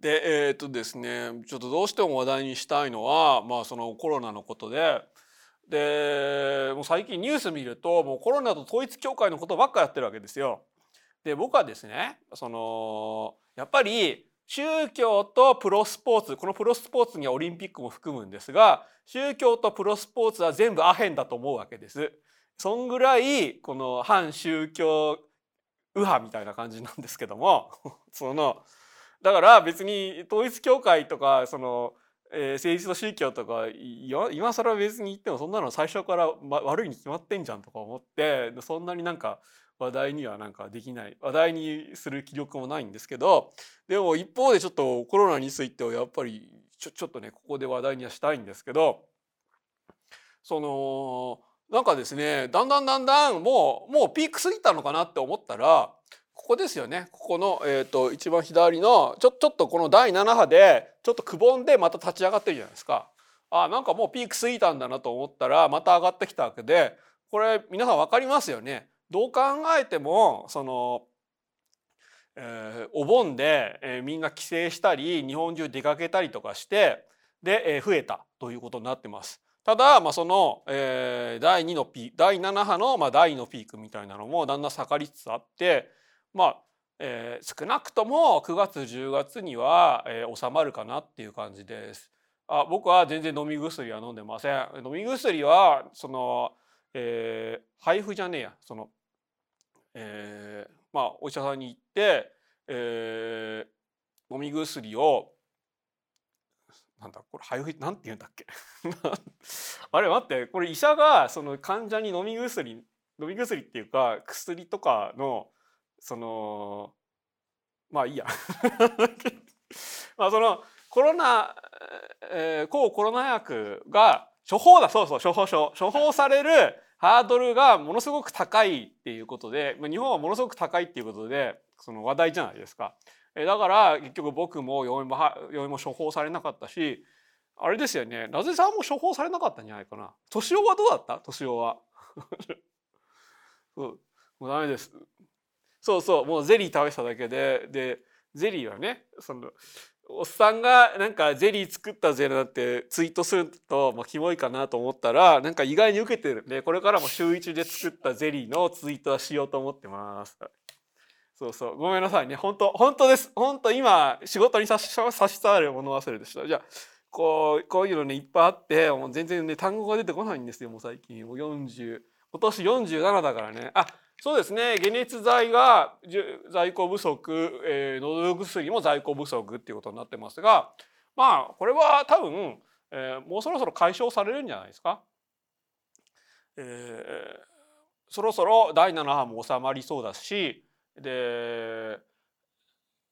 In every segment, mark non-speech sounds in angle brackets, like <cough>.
でえー、っとですねちょっとどうしても話題にしたいのはまあそのコロナのことででもう最近ニュース見るともうコロナと統一教会のことばっかやってるわけですよ。で僕はですねそのやっぱり宗教とプロスポーツこのプロスポーツにはオリンピックも含むんですが宗教とプロスポーツは全部アヘンだと思うわけです。そんぐらいこの反宗教右派みたいな感じなんですけども <laughs> そのだから別に統一教会とかその、えー、政治と宗教とか今更別に言ってもそんなの最初から、ま、悪いに決まってんじゃんとか思ってそんなになんか話題にはなんかできない話題にする気力もないんですけどでも一方でちょっとコロナについてはやっぱりちょちょっとねここで話題にはしたいんですけどそのなんかですねだんだんだんだんもうもうピーク過ぎたのかなって思ったらここですよねここの、えーと、一番左のちょちょっとこの第7波でちょっとくぼんでまた立ち上がってるじゃないですか。あなんかもうピーク過ぎたんだなと思ったらまた上がってきたわけでこれ皆さん分かりますよね。どう考えてもその、えー、お盆で、えー、みんな帰省したり日本中出かけたりとかしてで、えー、増えたということになってます。ただ、まあ、その、えー、第2のピ第7波の、まあ、第2のピークみたいなのもだんだん下がりつつあってまあ、えー、少なくとも9月10月には、えー、収まるかなっていう感じです。あ僕は全然飲み薬は飲んでません。飲み薬はその、えー、配布じゃねえやそのえー、まあお医者さんに行って、えー、飲み薬をなんだこれ配布なんて言うんだっけ？<laughs> あれ待ってこれ医者がその患者に飲み薬飲み薬っていうか薬とかのそのまあいいや <laughs> まあそのコロナ、えー、抗コロナ薬が処方だそうそう処方書処方されるハードルがものすごく高いっていうことでまあ日本はものすごく高いっていうことでその話題じゃないですか。えだから結局僕も嫁も嫁も処方されなかったしあれですよねなぜさんも処方されなかったんじゃないかな。年男はどうだった？年男は。<laughs> そうもうダメです。そうそうもうゼリー食べてただけででゼリーはねそのおっさんがなんかゼリー作ったぜなんてツイートすると、まあ、キモいかなと思ったらなんか意外に受けてるんでこれからも週一で作ったゼリーのツイートはしようと思ってます。そうそう。ごめんなさいね。本当本当です。本当今仕事に差し差し障る物忘れでした。じゃあこうこういうのねいっぱいあってもう全然ね単語が出てこないんですよもう最近。もう40今年47だからね。あそうですね解熱剤が在庫不足、えー、喉薬も在庫不足っていうことになってますがまあこれは多分、えー、もうそろそろ解消されるんじゃないですか？えー、そろそろ第7波も収まりそうだしで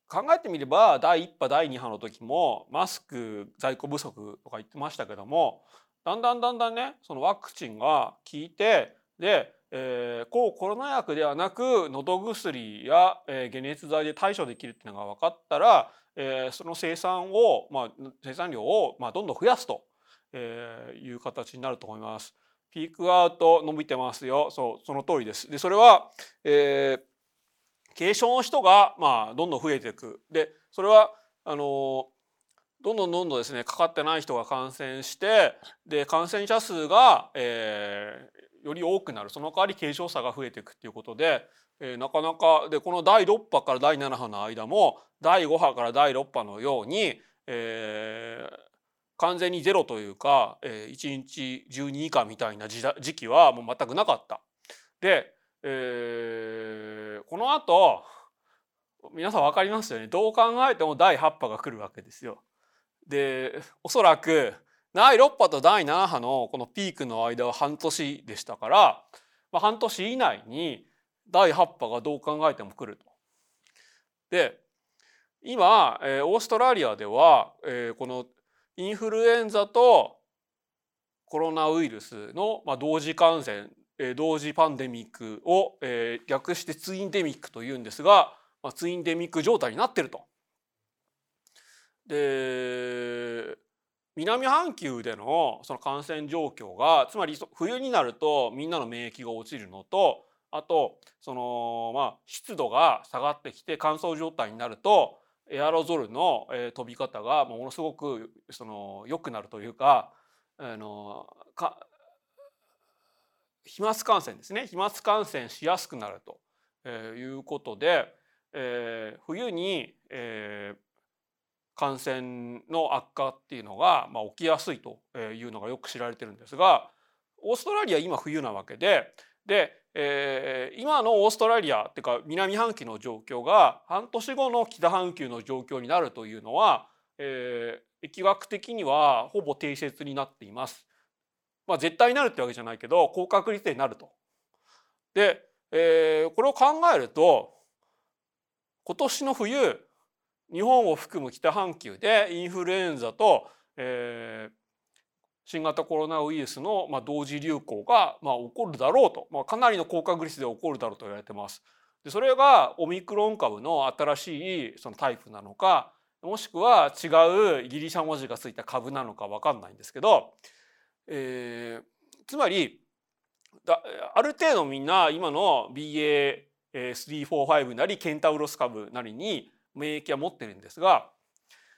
考えてみれば第1波第2波の時もマスク在庫不足とか言ってましたけどもだんだんだんだんねそのワクチンが効いてでえー、抗コロナ薬ではなく喉薬や、えー、解熱剤で対処できるっていうのが分かったら、えー、その生産を、まあ、生産量を、まあ、どんどん増やすと、えー、いう形になると思います。ピークアウト伸びてますよ。そう、その通りです。で、それは、えー、軽症の人が、まあ、どんどん増えていく。で、それは、あのどんどんどんどんですねかかってない人が感染してで感染者数が、えより多くなるその代わり軽症者が増えていくっていうことで、えー、なかなかでこの第6波から第7波の間も第5波から第6波のように、えー、完全にゼロというか、えー、1日12以下みたいな時期はもう全くなかった。で、えー、この後皆さん分かりますよねどう考えても第8波が来るわけですよ。でおそらく第6波と第7波のこのピークの間は半年でしたから、まあ、半年以内に第8波がどう考えても来ると。で今、えー、オーストラリアでは、えー、このインフルエンザとコロナウイルスの、まあ、同時感染、えー、同時パンデミックを、えー、略してツインデミックというんですが、まあ、ツインデミック状態になってると。で南半球でのその感染状況がつまり冬になるとみんなの免疫が落ちるのとあとそのまあ湿度が下がってきて乾燥状態になるとエアロゾルの、飛び方がものすごくその良くなるというかあのか飛沫感染ですね。飛沫感染しやすくなると、いうことで、えー、冬に、えー、感染の悪化っていうのが、まあ、起きやすいというのがよく知られてるんですがオーストラリア今冬なわけでで、えー、今のオーストラリアっていうか南半球の状況が半年後の北半球の状況になるというのは、えー、疫学的にはほぼ定説になっています。まあ、絶対になるってわけじゃないけど高確率でなると。で、えー、これを考えると今年の冬日本を含む北半球でインフルエンザと、えー、新型コロナウイルスの、まあ、同時流行が、まあ、起こるだろうと、まあ、かなりの高確率で起こるだろうと言われてます。でそれがオミクロン株の新しいそのタイプなのかもしくは違うギリシャ文字がついた株なのか分かんないんですけど、えー、つまりだある程度みんな今の BA345 なりケンタウロス株なりに免疫は持ってるんですが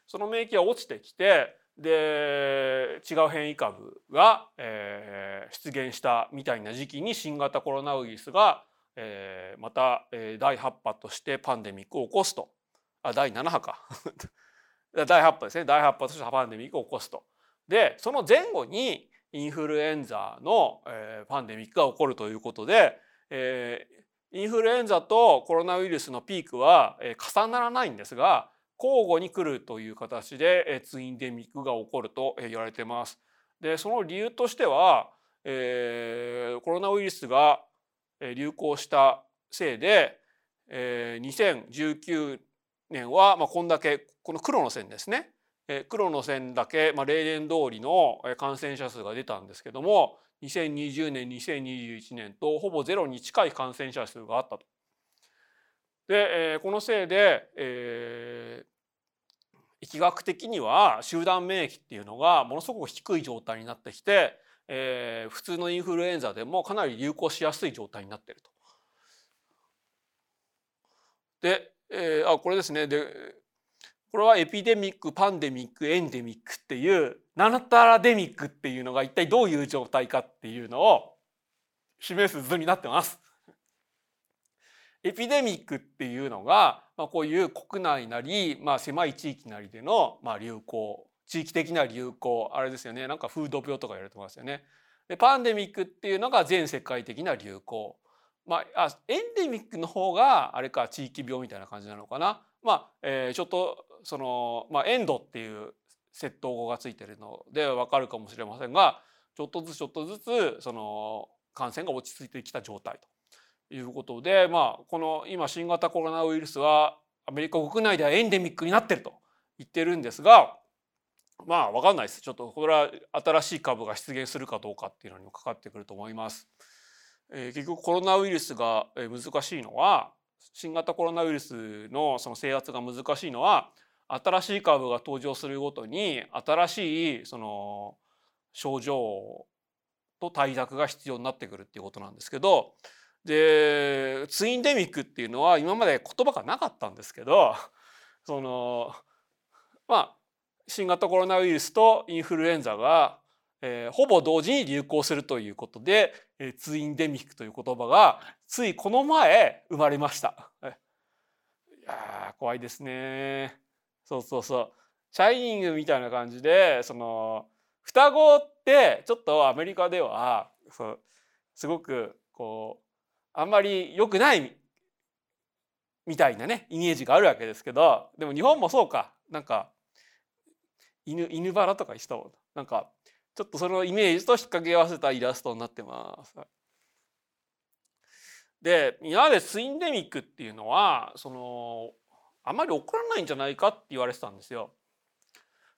その免疫が落ちてきてで違う変異株が、えー、出現したみたいな時期に新型コロナウイルスが、えー、また、えー、第8波としてパンデミックを起こすと。あ第7波か。<laughs> 第8波ですね。第8波としてパンデミックを起こすと。でその前後にインフルエンザの、えー、パンデミックが起こるということで、え、インフルエンザとコロナウイルスのピークは、重ならないんですが交互に来るという形でツインデミックが起こると言われてます。でその理由としては、えー、コロナウイルスが流行したせいで、えー、2019年は、まあ、こんだけこの黒の線ですね、えー、黒の線だけ、まあ、例年通りの感染者数が出たんですけども2020年2021年とほぼゼロに近い感染者数があったと。で、えー、このせいで、えー、疫学的には集団免疫っていうのがものすごく低い状態になってきて、えー、普通のインフルエンザでもかなり流行しやすい状態になっていると。で、えー、あこれですねでこれはエピデミックパンデミックエンデミックっていうナナタラデミックっていうのが一体どういう状態かっていうのを示す図になってます。エピデミックっていうのが、まあ、こういう国内なり、まあ、狭い地域なりでの、まあ、流行地域的な流行あれですよねなんか風土病とか言われてますよね。でパンデミックっていうのが全世界的な流行。まあ、あエンデミックの方があれか地域病みたいな感じなのかな。まあ、えー、ちょっとその、まあ、エンドっていう窃盗語がついてるのでわかるかもしれませんがちょっとずつちょっとずつその感染が落ち着いてきた状態と。いうことで、まあ、この今新型コロナウイルスはアメリカ国内ではエンデミックになってると言ってるんですがまあ分かんないですちょっとこれは新しい株が出現するかどうかっていうのにもかかってくると思います。えー、結局コロナウイルスが難しいのは新型コロナウイルスのその制圧が難しいのは新しい株が登場するごとに新しいその症状と対策が必要になってくるっていうことなんですけどでツインデミックっていうのは今まで言葉がなかったんですけどそのまあ新型コロナウイルスとインフルエンザが、えー、ほぼ同時に流行するということで、えー、ツインデミックという言葉がついこの前生まれました。いや怖いですね。そうそうそう。シャイニングみたいな感じでその双子ってちょっとアメリカではそうすごくこうあんまり良くないみたいなねイメージがあるわけですけどでも日本もそうかなんか犬犬バラとか人なんかちょっとそのイメージと引っ掛け合わせたイラストになってます。で今までツインデミックっていうのはそのあまり起こらないんじゃないかって言われてたんですよ。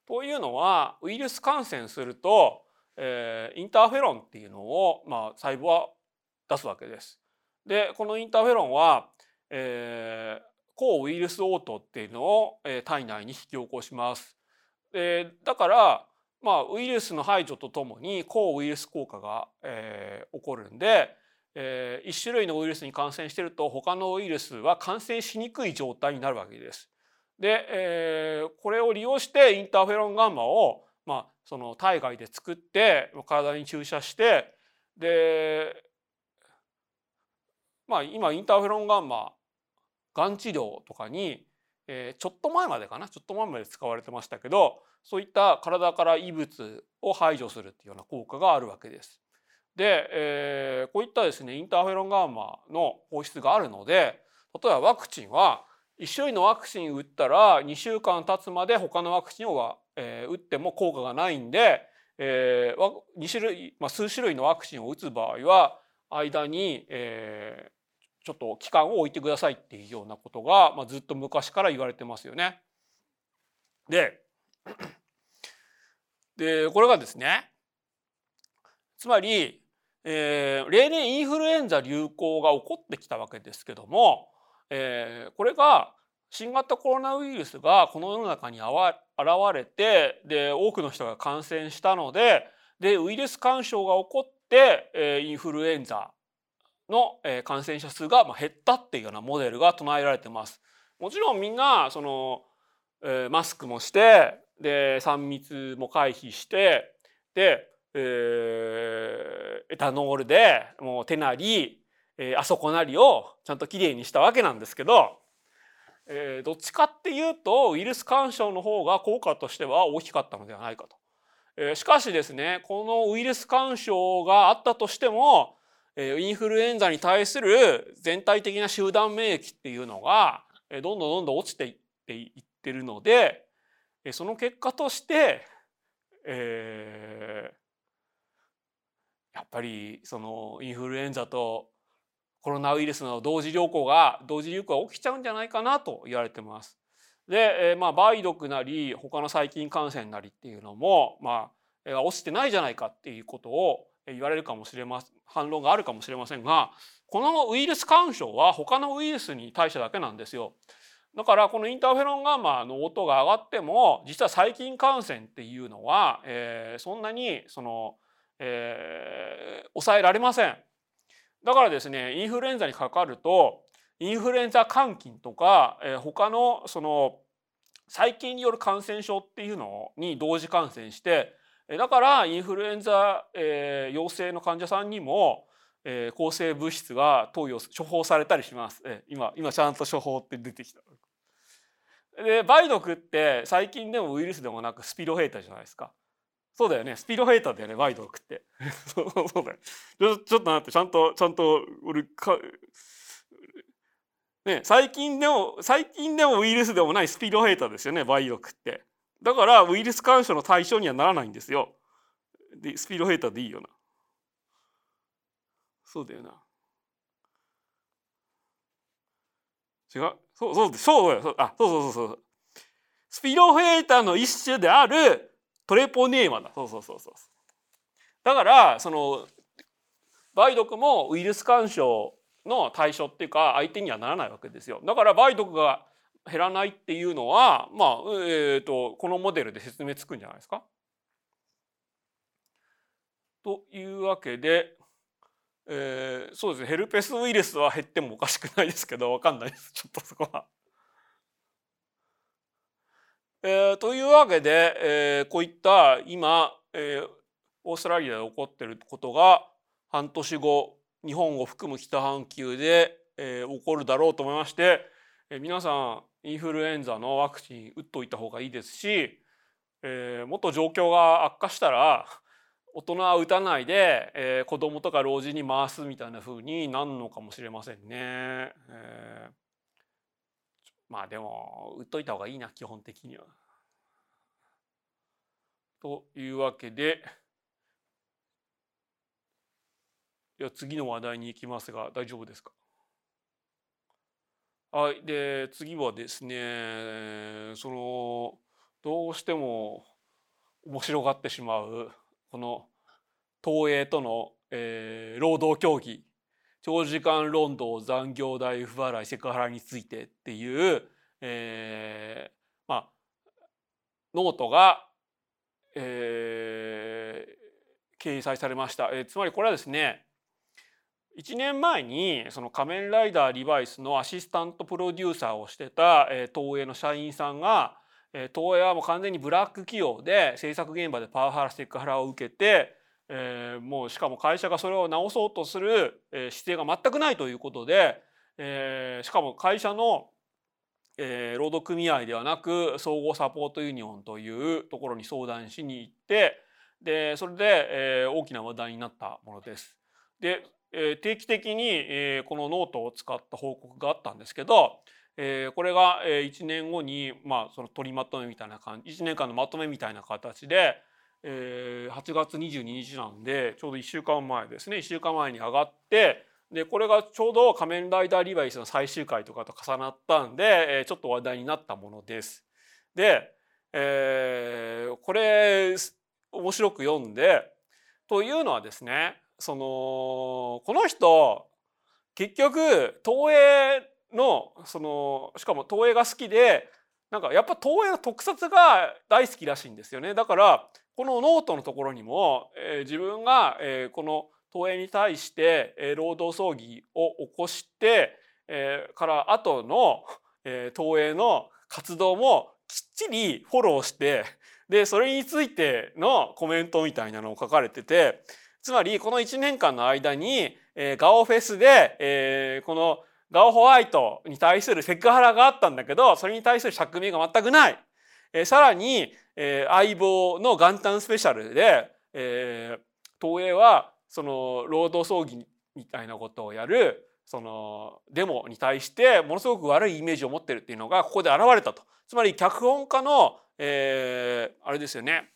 というのはウイルス感染すると、えー、インターフェロンっていうのを、まあ、細胞は出すわけです。でこのインターフェロンは、えー、抗ウイルス応答っていうのを、えー、体内に引き起こします。でだからまあウイルスの排除とともに抗ウイルス効果が、えー、起こるんで、え、1種類のウイルスに感染してると他のウイルスは感染しにくい状態になるわけです。で、えー、これを利用してインターフェロンガンマを、まあ、その体外で作って体に注射してでまあ今インターフェロンガンマがん治療とかに、えー、ちょっと前までかなちょっと前まで使われてましたけどそういった体から異物を排除するっていうような効果があるわけです。で、えー、こういったですねインターフェロンガンマの放出があるので例えばワクチンは1種類のワクチン打ったら2週間経つまで他のワクチンを、えー、打っても効果がないんで、えー、2種類、まあ、数種類のワクチンを打つ場合は間に、えー、ちょっと期間を置いてくださいっていうようなことが、まあ、ずっと昔から言われてますよね。ででこれがですねつまり、えー、例年インフルエンザ流行が起こってきたわけですけどもえー、これが新型コロナウイルスがこの世の中に現れてで多くの人が感染したのででウイルス干渉が起こって、えー、インフルエンザの、えー、感染者数が減ったっていうようなモデルが唱えられてます。もちろんみんなその、えー、マスクもしてで3密も回避してで、エタノールでもう手なりえー、あそこなりをちゃんときれいにしたわけなんですけど、えー、どっちかっていうとウイルス干渉の方が効果としては大きかったのではないかと。えー、しかしですねこのウイルス干渉があったとしても、えー、インフルエンザに対する全体的な集団免疫っていうのが、えー、どんどんどんどん落ちていっていってるので、えー、その結果として、えー、やっぱりそのインフルエンザとコロナウイルスの同時流行が同時流行が起きちゃうんじゃないかなと言われてます。で、え、まあ梅毒なり他の細菌感染なりっていうのもまあ落ちてないじゃないかっていうことを言われるかもしれません反論があるかもしれませんがこのウイルス干渉は他のウイルスに対してだけなんですよ。だからこのインターフェロンガンマの音が上がっても実は細菌感染っていうのは、えー、そんなにその、えー、抑えられません。だからですねインフルエンザにかかるとインフルエンザ肝菌とか、えー、他のその細菌による感染症っていうのに同時感染してだからインフルエンザ、えー、陽性の患者さんにも、えー、抗生物質が投与処方されたりします。えー、今今ちゃんと処方って出てきた。で梅毒って細菌でもウイルスでもなくスピロヘータじゃないですか。そうだよね。スピードフェイターだよね、ワイドを食って。<laughs> そうそうだよ。ちょちょっと待って、ちゃんと、ちゃんと、俺か、ね、最近でも、最近でもウイルスでもないスピードフェイターですよね、梅毒って。だから、ウイルス干渉の対象にはならないんですよ。で、スピードフェイターでいいよな。そうだよな。違うそう、そう、そうだよ。あ、そうそうそうそう。スピロフェーターの一種であるトレポネーマだ。そうそうそうそう。だからその梅毒もウイルス干渉の対象っていうか相手にはならないわけですよ。だから梅毒が減らないっていうのはまあ、えーと、このモデルで説明つくんじゃないですか。というわけで、えー、そうですね。ヘルペスウイルスは減ってもおかしくないですけど分かんないです。ちょっとそこは。えー、というわけで、えー、こういった今、えー、オーストラリアで起こっていることが半年後日本を含む北半球で、えー、起こるだろうと思いまして、えー、皆さんインフルエンザのワクチン打っといた方がいいですし、えー、もっと状況が悪化したら大人は打たないで、えー、子供とか老人に回すみたいな風になるのかもしれませんね。えーまあでも売っといた方がいいな基本的には。というわけででは次の話題に行きますが大丈夫ですか？はいで次はですねそのどうしても面白がってしまうこの東映との、えー、労働協議長時間労働残業代不払いセクハラについてっていう、えー、まあノートが、えー、掲載されました、えー、つまりこれはですね1年前にその仮面ライダーリバイスのアシスタントプロデューサーをしてた、えー、東映の社員さんが、えー、東映はもう完全にブラック企業で制作現場でパワハラセクハラを受けて、えー、もうしかも会社がそれを直そうとする、えー、姿勢が全くないということで、えー、しかも会社の、えー、労働組合ではなく総合サポートユニオンというところに相談しに行ってでそれで、えー、大きな話題になったものです。でえ定期的に、えこのノートを使った報告があったんですけど、えこれが、え1年後に、まあ、その取りまとめみたいな感じ1年間のまとめみたいな形で、え8月22日なんでちょうど1週間前ですね1週間前に上がってでこれがちょうど「仮面ライダーリバイス」の最終回とかと重なったんで、えちょっと話題になったものです。で、えー、これ面白く読んでというのはですねそのこの人結局東映のそのしかも東映が好きでなんかやっぱ東映の特撮が大好きらしいんですよねだからこのノートのところにも、えー、自分が、えー、この東映に対して、えー、労働争議を起こして、えー、から後の、えー、東映の活動もきっちりフォローしてでそれについてのコメントみたいなのを書かれててつまりこの1年間の間に、えー、ガオフェスで、えー、このガオホワイトに対するセクハラがあったんだけどそれに対する釈明が全くない。えー、さらに、えー、相棒の元旦スペシャルで、えー、東映はその労働争議みたいなことをやるそのデモに対してものすごく悪いイメージを持ってるっていうのがここで現れたと。つまり脚本家の、えー、あれですよね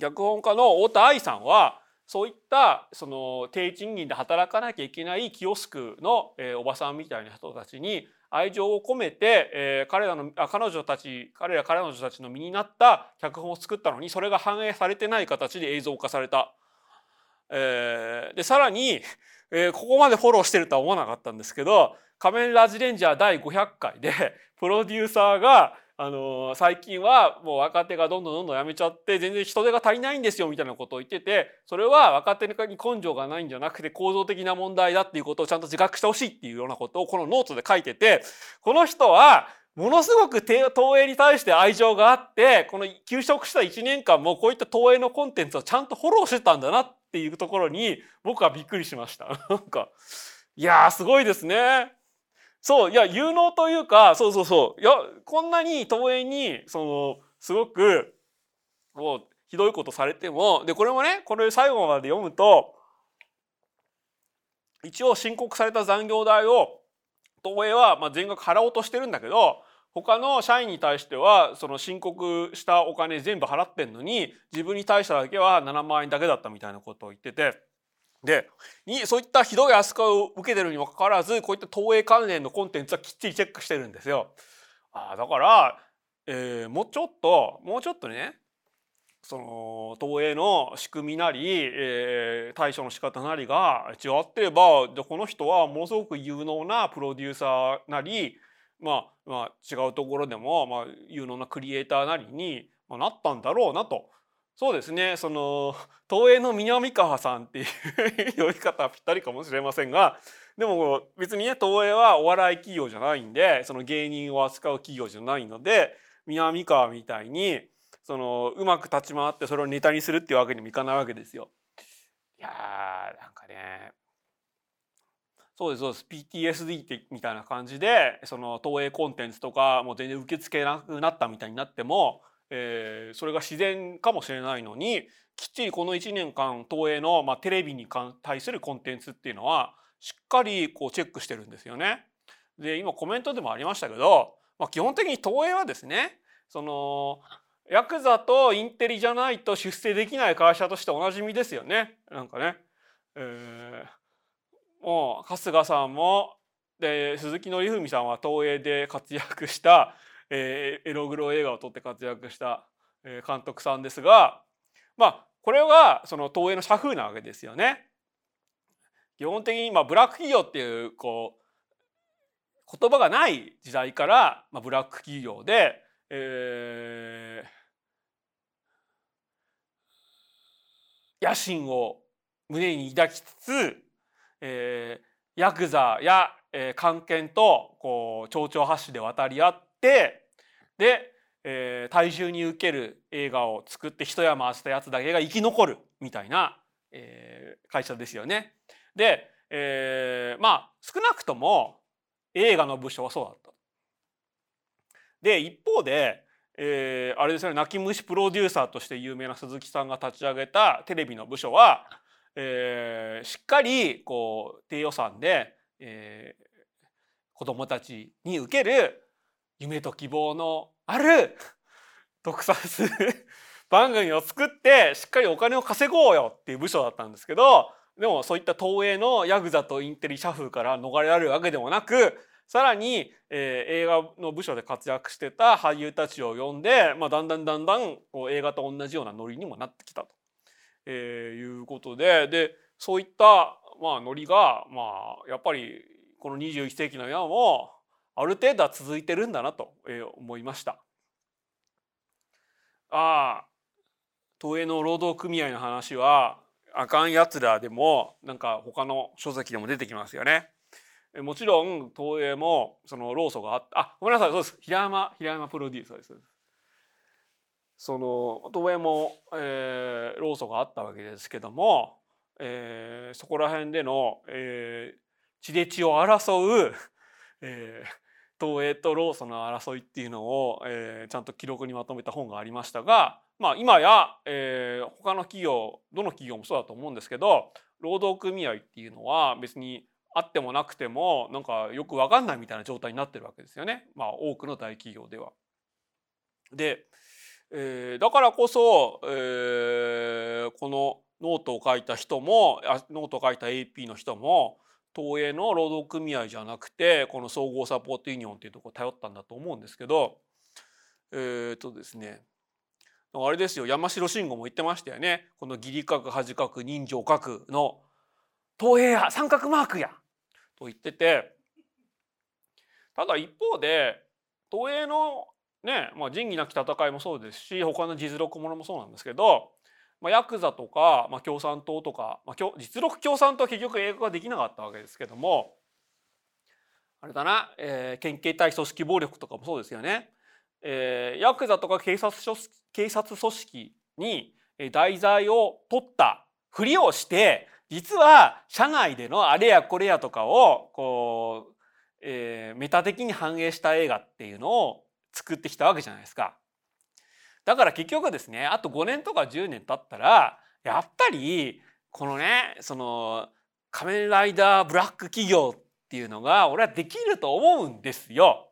脚本家の太田愛さんはそういったその低賃金で働かなきゃいけないキオスクの、えー、おばさんみたいな人たちに愛情を込めて、えー、彼らのあ彼女たち彼ら彼女たちの身になった脚本を作ったのにそれが反映されてない形で映像化された。えー、でさらに、えー、ここまでフォローしてるとは思わなかったんですけど「仮面ラジレンジャー第500回」でプロデューサーがあの最近はもう若手がどんどんどんどん辞めちゃって全然人手が足りないんですよみたいなことを言っててそれは若手に根性がないんじゃなくて構造的な問題だっていうことをちゃんと自覚してほしいっていうようなことをこのノートで書いててこの人はものすごく東映に対して愛情があってこの休職した1年間もこういった東映のコンテンツをちゃんとフォローしてたんだなっていうところに僕はびっくりしました。なんかいやーすごいですね。そういや有能というかそうそうそう。いやこんなに東映にそのすごくもうひどいことされてもでこれもねこれ最後まで読むと一応申告された残業代を東映はまあ全額払おうとしてるんだけど他の社員に対してはその申告したお金全部払ってんのに自分に対してだけは7万円だけだったみたいなことを言ってて。でにそういったひどい扱いを受けてるにもかかわらずこういった東映関連のコンテンツはきっちりチェックしてるんですよ。あだから、えー、もうちょっともうちょっとねその東映の仕組みなり、えー、対処の仕方なりが違ってればでこの人はものすごく有能なプロデューサーなり、まあ、まあ違うところでも、まあ、有能なクリエイターなりに、ま、なったんだろうなとそうですね。その東映の南川さんっていう呼び方はぴったりかもしれませんがでも別にね東映はお笑い企業じゃないんでその芸人を扱う企業じゃないので南川みたいにそのうまく立ち回ってそれをネタにするっていうわけにもいかないわけですよ。いやーなんかね。そうですそうです。PTSD ってみたいな感じでその東映コンテンツとかもう全然受け付けなくなったみたいになってもえー、それが自然かもしれないのにきっちりこの1年間東映の、まあ、テレビに対するコンテンツっていうのはしっかりこうチェックしてるんですよね。で今コメントでもありましたけど、まあ、基本的に東映はですねそのヤクザとインテリじゃないと出世できない会社としておなじみですよねなんかね。えー、もう春日さんもで鈴木紀文さんは東映で活躍したえー、エログロ映画を撮って活躍した、監督さんですがまあこれはその東映の社風なわけですよね。基本的にまあブラック企業っていうこう言葉がない時代から、まあ、ブラック企業で、えー、野心を胸に抱きつつえー、ヤクザや、えー、官憲とこう町長発信で渡り合ってで、えー、大衆に受ける映画を作って一山当てたやつだけが生き残るみたいな、えー、会社ですよね。で、えー、まあ少なくとも映画の部署はそうだった。で一方でえー、あれですね泣き虫プロデューサーとして有名な鈴木さんが立ち上げたテレビの部署は、えー、しっかりこう低予算で、えー、子どもたちに受ける夢と希望のある <laughs> 特撮 <laughs> 番組を作ってしっかりお金を稼ごうよっていう部署だったんですけどでもそういった東映のヤクザとインテリ社風から逃れられるわけでもなくさらに、えー、映画の部署で活躍してた俳優たちを呼んで、まあ、だんだんだんだんこう映画と同じようなノリにもなってきたと、えー、いうことででそういった、まあ、ノリが、まあ、やっぱりこの21世紀の今もある程度は続いてるんだなと思いました。ああ東映の労働組合の話はあかんやつらでもなんか他の書籍でも出てきますよね。もちろん東映もその労組があったあごめんなさいそうです平山平山プロデューサーですその東映も、えー、労組があったわけですけども、えー、そこら辺での、えー、血で血を争う、えー、東映と労組の争いっていうのを、えー、ちゃんと記録にまとめた本がありましたが、まあ、今や、えー、他の企業どの企業もそうだと思うんですけど労働組合っていうのは別にあってもなくてもなんかよく分かんないみたいな状態になってるわけですよね、まあ、多くの大企業では。で、えー、だからこそ、えー、このノートを書いた人もノートを書いた AP の人も東映の労働組合じゃなくてこの総合サポートユニオンっていうところを頼ったんだと思うんですけどえっ、とですねあれですよ山城慎吾も言ってましたよね。この義理角恥角人情角の東映や三角マークやと言ってて。ただ一方で東映のね、まあ、仁義なき戦いもそうですし他の実力ものもそうなんですけど、まあ、ヤクザとか、まあ、共産党とか、まあ、実力共産党は結局映画ができなかったわけですけどもあれだな、えー、県警対組織暴力とかもそうですよね。えー、ヤクザとか警察警察組織に題材を取ったふりをして実は社内でのあれやこれやとかをこう、えー、メタ的に反映した映画っていうのを作ってきたわけじゃないですか。だから結局ですねあと5年とか10年経ったらやっぱりこのねその仮面ライダーブラック企業っていうのが俺はできると思うんですよ。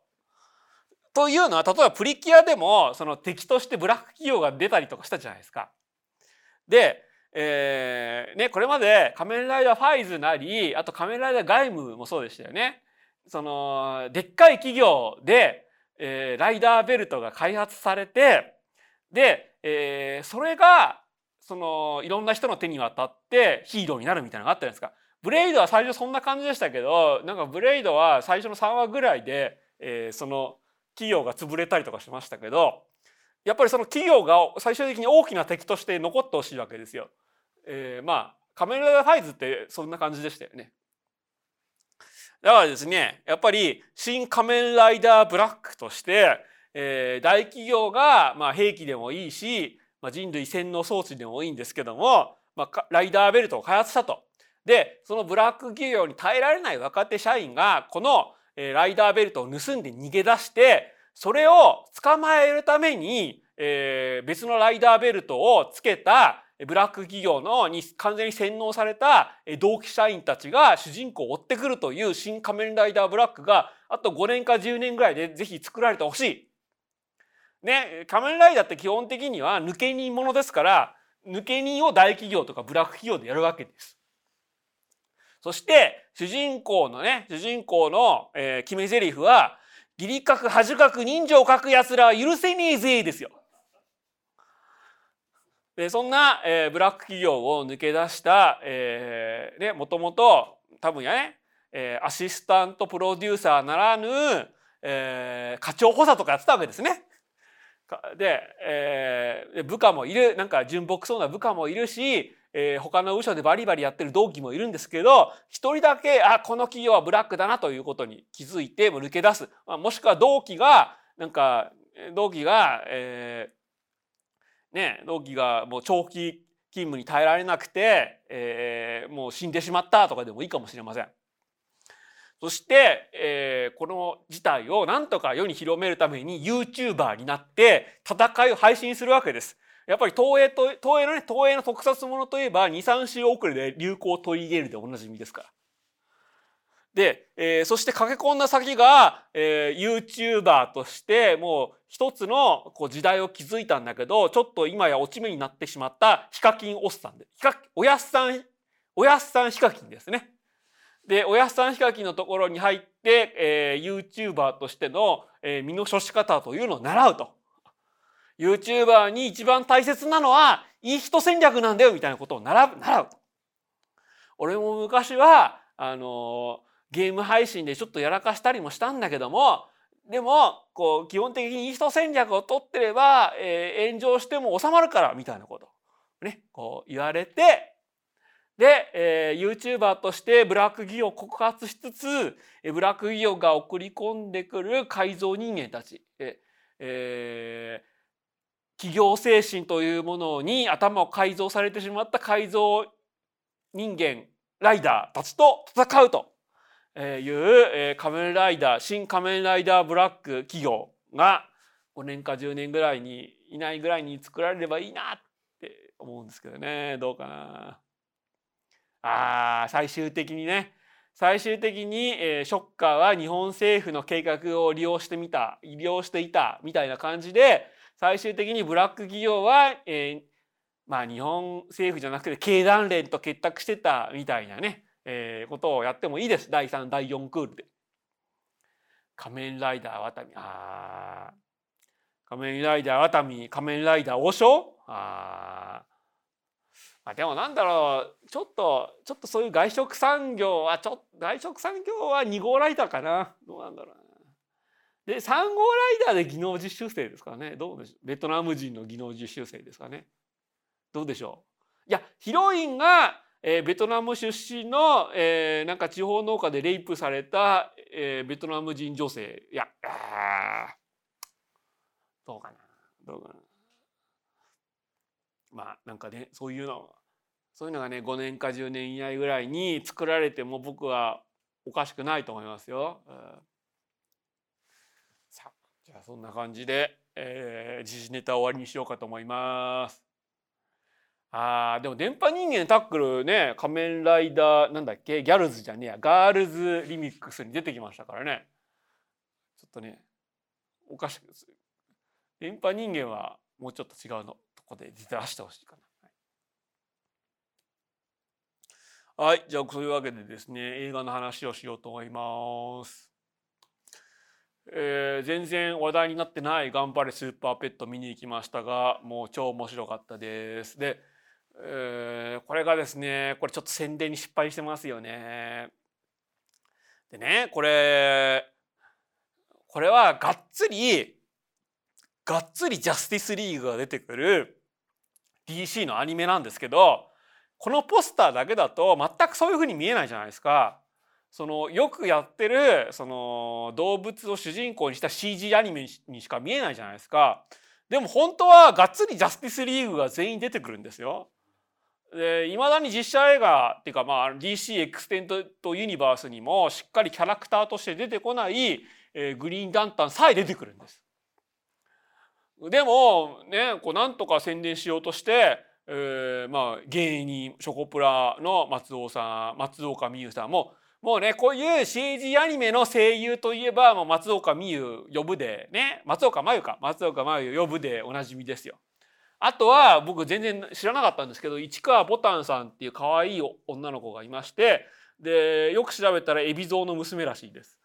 というのは例えばプリキュアでもその敵としてブラック企業が出たりとかしたじゃないですか。でえーね、これまで仮面ライダーファイズなりあと仮面ライダーガイムもそうでしたよね。そのでっかい企業で、えー、ライダーベルトが開発されてで、えー、それがそのいろんな人の手に渡ってヒーローになるみたいなのがあったじゃないですか。ブレイドは最初そんな感じでしたけどなんかブレイドは最初の3話ぐらいで、えー、その企業が潰れたりとかしましたけどやっぱりその企業が最終的に大きな敵として残ってほしいわけですよ。えー、まあ仮面ライダーファイズってそんな感じでしたよね。だからですねやっぱり新仮面ライダーブラックとして、えー、大企業が、まあ、兵器でもいいし、まあ、人類洗脳装置でもいいんですけども、まあ、ライダーベルトを開発したと。でそのブラック企業に耐えられない若手社員がこの、えー、ライダーベルトを盗んで逃げ出してそれを捕まえるために、えー、別のライダーベルトをつけたブラック企業のに完全に洗脳された同期社員たちが主人公を追ってくるという新仮面ライダーブラックがあと5年か10年ぐらいでぜひ作られてほしい。ね、仮面ライダーって基本的には抜け人ものですから抜け人を大企業とかブラック企業でやるわけです。そして主人公のね主人公の、えー、決め台詞は「義理書く恥書く人情書く奴らは許せねえぜ」ですよ。でそんな、えー、ブラック企業を抜け出した、えー、ね、もともと多分やね、えー、アシスタントプロデューサーならぬ、えー、課長補佐とかやってたわけですね。で、えー、部下もいるなんか純朴そうな部下もいるしえー、他の部署でバリバリやってる同期もいるんですけど一人だけあこの企業はブラックだなということに気づいて抜け出す、まあ、もしくは同期がなんか同期が、えー、ね同期がもう長期勤務に耐えられなくて、えー、もう死んでしまったとかでもいいかもしれません。そして、えー、この事態をなんとか世に広めるために YouTuber になって戦いを配信するわけです。やっぱり東映と、東映のね、東映の特撮ものといえば2、3週遅れで流行を取り入れるでおなじみですから。で、えー、そして駆け込んだ先が、えー、YouTuber としてもう一つのこう時代を築いたんだけど、ちょっと今や落ち目になってしまったヒカキンおっさんで、ヒカおやっさん、おやっさんヒカキンですね。で、おやっさんヒカキンのところに入って、えー、YouTuber としての、えー、身の処し方というのを習うと。YouTuber に一番大切なのは、いい人戦略なんだよみたいなことを習う。習う俺も昔は、あのゲーム配信でちょっとやらかしたりもしたんだけども、でも、こう、基本的にいい人戦略を取ってれば、えー、炎上しても収まるから、みたいなこと。ね、こう言われて、で、えー、YouTuber としてブラック企業を告発しつつ、ブラック企業が送り込んでくる改造人間たち、えー、企業精神というものに頭を改造されてしまった改造人間、ライダーたちと戦うという、仮面ライダー、新仮面ライダーブラック企業が5年か10年ぐらいにいないぐらいに作られればいいなって思うんですけどね。どうかな。あ最終的にね。最終的に、えー、ショッカーは日本政府の計画を利用してみた利用していたみたいな感じで最終的にブラック企業は、えー、まあ日本政府じゃなくて経団連と結託してたみたいなね、えー、ことをやってもいいです。第3第4クールで。仮面ライダーワタミあ仮面ライダーワタミ仮面ライダー王将あまあ、でもなんだろうちょっとちょっとそういう外食産業はちょ外食産業は2号ライダーかな。どうなんだろう。で3号ライダーで技能実習生ですかね。どうでしょう。ベトナム人の技能実習生ですかね。どうでしょう。いやヒロインが、えー、ベトナム出身の、えー、なんか地方農家でレイプされた、えー、ベトナム人女性。いやどうかな。どうかな。まあなんかねそういうのそういうのがね5年か10年以内ぐらいに作られても僕はおかしくないと思いますよ。うん、さあじゃあそんな感じで、えー、時事ネタ終わりにしようかと思います。あーでも電波人間タックルね仮面ライダーなんだっけ？ギャルズじゃねえや。ガールズリミックスに出てきましたからね。ちょっとねおかしく電波人間はもうちょっと違うの。こで出してほしいかな。はい、じゃあそういうわけでですね映画の話をしようと思います。えー、全然話題になってない「頑張れスーパーペット」見に行きましたがもう超面白かったです。で、えー、これがですねこれちょっと宣伝に失敗してますよね。でねこれこれはがっつりがっつりジャスティスリーグが出てくる DC のアニメなんですけどこのポスターだけだと全くそういうふうに見えないじゃないですか。そのよくやってるその動物を主人公にした CG アニメにしか見えないじゃないですか。でも本当はがっつりジャスティスリーグが全員出てくるんですよ。で未だに実写映画っていうかまあ DC エクステンデッドユニバースにもしっかりキャラクターとして出てこない、えー、グリーンランタンさえ出てくるんです。でもねこうなんとか宣伝しようとして、えー、まあ芸人チョコプラの松尾さん松岡美優さんももうねこういう CG アニメの声優といえばもう松岡美優呼ぶでね松岡真優か松岡真優呼ぶでおなじみですよ。あとは僕全然知らなかったんですけど市川ぼたんさんっていう可愛い女の子がいましてでよく調べたら海老蔵の娘らしいです。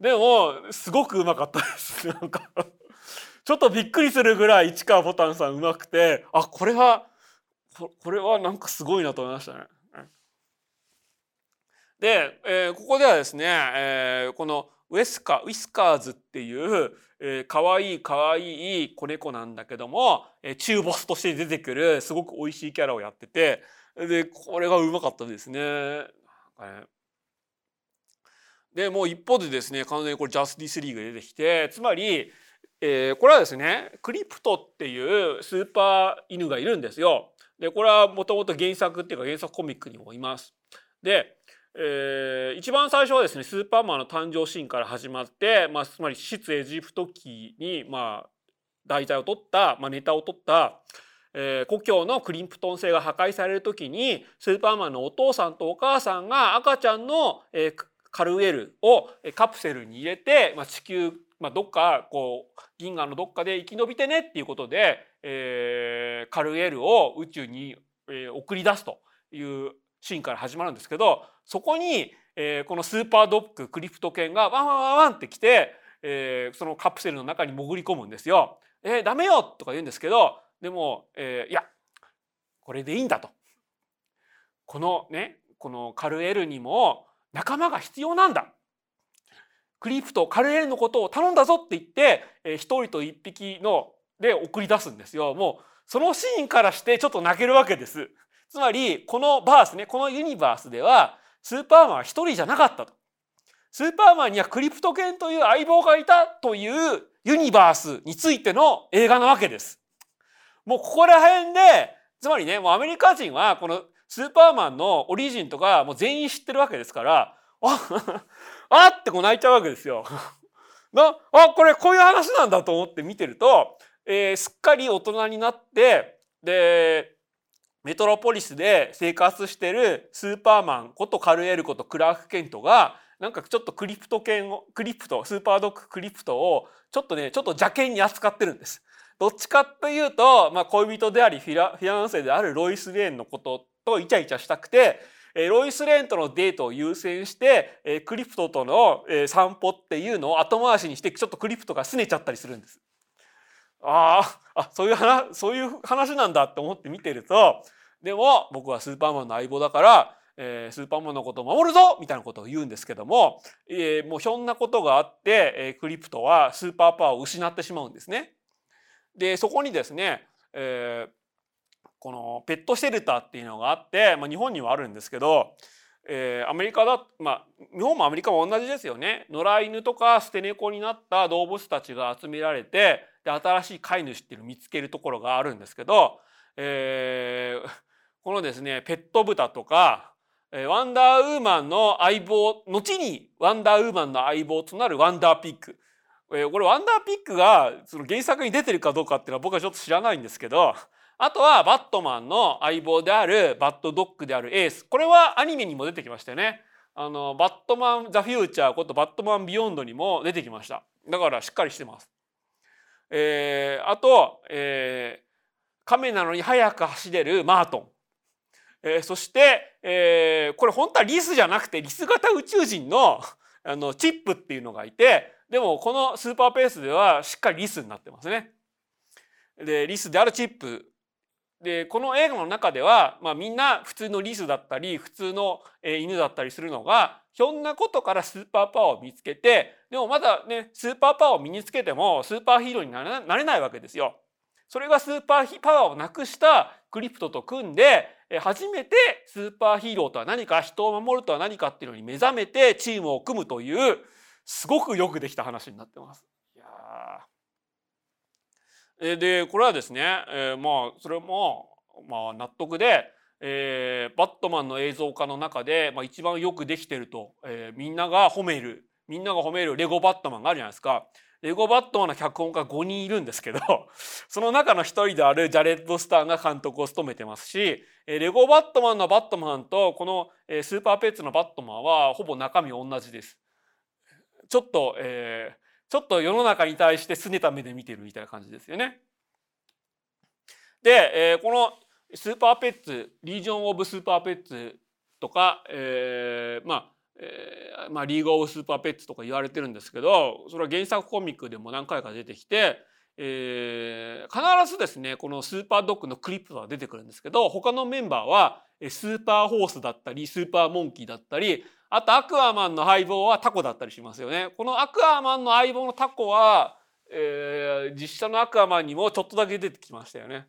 でもすごくうまかったですなんかちょっとびっくりするぐらい市川ぼたんさんうまくてあこれはこれはなんかすごいなと思いましたね。で、えー、ここではですね、えー、このウェスカウィスカーズっていうえー、かわいいかわいい子猫なんだけども、えー、中ボスとして出てくるすごく美味しいキャラをやっててでこれがうまかったですね。でもう一方でですね完全にこれジャスティスリーグ出てきてつまり、えー、これはですねクリプトっていうスーパー犬がいるんですよ。でこれはもともと原作っていうか原作コミックにもいます。でえー、一番最初はですねスーパーマンの誕生シーンから始まって、まあ、つまり出エジプト期に、まあ、題材を取った、まあ、ネタを取った、えー、故郷のクリンプトン星が破壊される時にスーパーマンのお父さんとお母さんが赤ちゃんの、えー、カルエルをカプセルに入れて、まあ、地球、まあ、どっかこう銀河のどっかで生き延びてねっていうことで、えー、カルエルを宇宙に、えー、送り出すというシーンから始まるんですけどそこに、えー、このスーパードッグクリプト犬がワンワンワンワンって来て、えー、そのカプセルの中に潜り込むんですよ。えー、ダメよとか言うんですけどでも、えー、いやこれでいいんだと。このねこのカルエルにも仲間が必要なんだ。クリプトカルエルのことを頼んだぞって言って、えー、一人と一匹ので送り出すんですよ。もうそのシーンからしてちょっと泣けるわけです。つまりこのバースねこのユニバースではスーパーマンは一人じゃなかったと。スーパーマンにはクリプト犬という相棒がいたというユニバースについての映画なわけです。もうここら辺でつまりねもうアメリカ人はこのスーパーマンのオリジンとかもう全員知ってるわけですからああってこう泣いちゃうわけですよ。<laughs> なあこれこういう話なんだと思って見てると、えー、すっかり大人になってでメトロポリスで生活してるスーパーマンことカルエルことクラーク・ケントがなんかちょっとクリプト犬をクリプトスーパードッグクリプトをちょっとねちょっと邪険に扱ってるんです。どっちかというと、まあ、恋人でありフィラフィアンセであるロイス・レーンのこととイチャイチャしたくてロイス・レーンとのデートを優先してクリプトとの散歩っていうのを後回しにしてちょっとクリプトが拗ねちゃったりするんです。ああそういう話そういう話なんだって思って見てるとでも僕はスーパーマンの相棒だから、えー、スーパーマンのことを守るぞみたいなことを言うんですけども、えー、もうひょんなことがあって、えー、クリプトはスーパーパワーを失ってしまうんですね。でそこにですね、えー、このペットシェルターっていうのがあって、まあ、日本にはあるんですけどえー、アメリカだまあ日本もアメリカも同じですよね。野良犬とか捨て猫になった動物たちが集められてで新しい飼い主っていうのを見つけるところがあるんですけど、えー、このですねペット豚とかワンダーウーマンの相棒後にワンダーウーマンの相棒となるワンダーピック。これワンダーピッグがその原作に出てるかどうかっていうのは僕はちょっと知らないんですけどあとはバットマンの相棒であるバットドッグであるエース。これはアニメにも出てきましたよね。あの、バットマン・ザ・フューチャーことバットマン・ビヨンドにも出てきました。だからしっかりしてます。えー、あと、えー、亀なのに速く走れるマートン。えー、そして、えー、これ本当はリスじゃなくてリス型宇宙人のあのチップっていうのがいてでもこのスーパーペースではしっかりリスになってますね。でリスであるチップでこの映画の中では、まあ、みんな普通のリスだったり普通の犬だったりするのがひょんなことからスーパーパワーを見つけてでもまだねスーパーパワーを身につけてもスーパーヒーローになれないわけですよ。それがスーパーパワーをなくしたクリプトと組んで初めてスーパーヒーローとは何か人を守るとは何かっていうのに目覚めてチームを組むというすごくよくできた話になってます。いやでこれはですね、えー、まあそれもまあ納得で、えー、バットマンの映像化の中で、まあ、一番よくできてると、えー、みんなが褒めるみんなが褒めるレゴバットマンがあるじゃないですか。レゴバットマンの脚本家5人いるんですけど <laughs> その中の一人であるジャレッド・スターが監督を務めてますしレゴバットマンのバットマンとこのスーパーペッツのバットマンはほぼ中身同じです。ちょっと、えー、ちょっと世の中に対して拗ねた目で見てるみたいな感じですよね。で、えー、このスーパーペッツリージョン・オブ・スーパーペッツとか、えー、まあ、えー、まあ、リーグ・オブ・スーパーペッツとか言われてるんですけどそれは原作コミックでも何回か出てきて、えー、必ずですねこのスーパードッグのクリプトが出てくるんですけど他のメンバーはスーパーホースだったりスーパーモンキーだったりあとアクアマンの相棒はタコだったりしますよね。このアクアマンの相棒のタコは、えー、実写のアクアマンにもちょっとだけ出てきましたよね。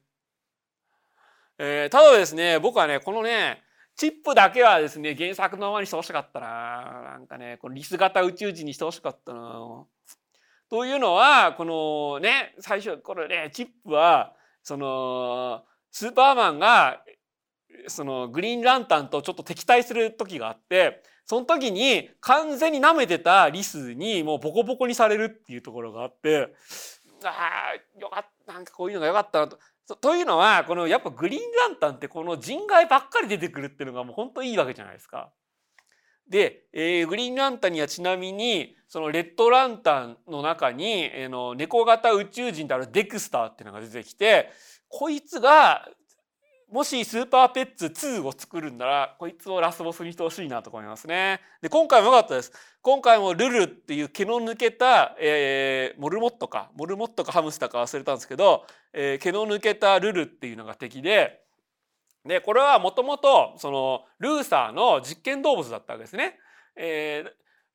えー、ただですね僕はねこのねチップだけはですね原作のままにしてほしかったななんかねこのリス型宇宙人にしてほしかったなというのはこのね最初これねチップはそのスーパーマンがそのグリーンランタンとちょっと敵対する時があってその時に完全に舐めてたリスにもうボコボコにされるっていうところがあってああよかったなんかこういうのがよかったなと。というのはこのやっぱグリーンランタンってこの人外ばっかり出てくるっていうのがもう本当いいわけじゃないですか。で、えー、グリーンランタンにはちなみにそのレッドランタンの中に、えー、の猫型宇宙人であるデクスターっていうのが出てきてこいつがもしスーパーペッツ2を作るんならこいつをラスボスにしてほしいなと思いますね。で今回も良かったです。今回もルルっていう毛の抜けた、えー、モルモットかモルモットかハムスターか忘れたんですけど、えー、毛の抜けたルルっていうのが敵ででこれはもともとそのルーサーの実験動物だったわけですね。えー、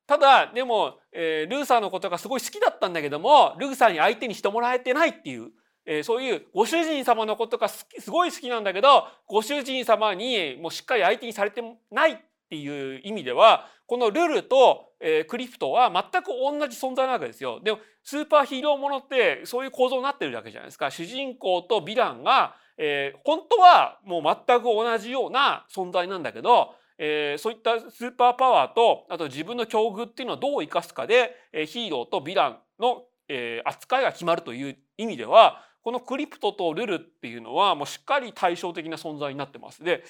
ただでも、えー、ルーサーのことがすごい好きだったんだけどもルーサーに相手にしてもらえてないっていうえー、そういうご主人様のことがすごい好きなんだけどご主人様にもうしっかり相手にされてないっていう意味ではこのルルと、えー、クリフトは全く同じ存在なわけですよ。でもスーパーヒーローものってそういう構造になってるわけじゃないですか。主人公とヴィランが、えー、本当はもう全く同じような存在なんだけど、えー、そういったスーパーパワーとあと自分の境遇っていうのをどう生かすかで、えー、ヒーローとヴィランの、えー、扱いが決まるという意味ではこのクリプトとルルっていうのはもうしっかり対照的な存在になってます。で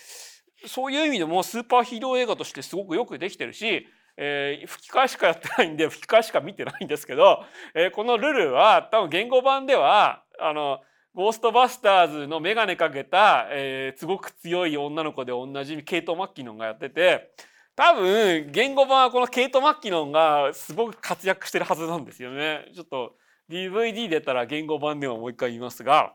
そういう意味でもスーパーヒーロー映画としてすごくよくできてるし、えー、吹き替えしかやってないんで <laughs> 吹き替えしか見てないんですけど、えー、このルルは多分言語版ではあのゴーストバスターズの眼鏡かけた、えー、すごく強い女の子で同じみケイト・マッキノンがやってて多分言語版はこのケイト・マッキノンがすごく活躍してるはずなんですよね。ちょっと DVD 出たら言語版でももう一回言いますが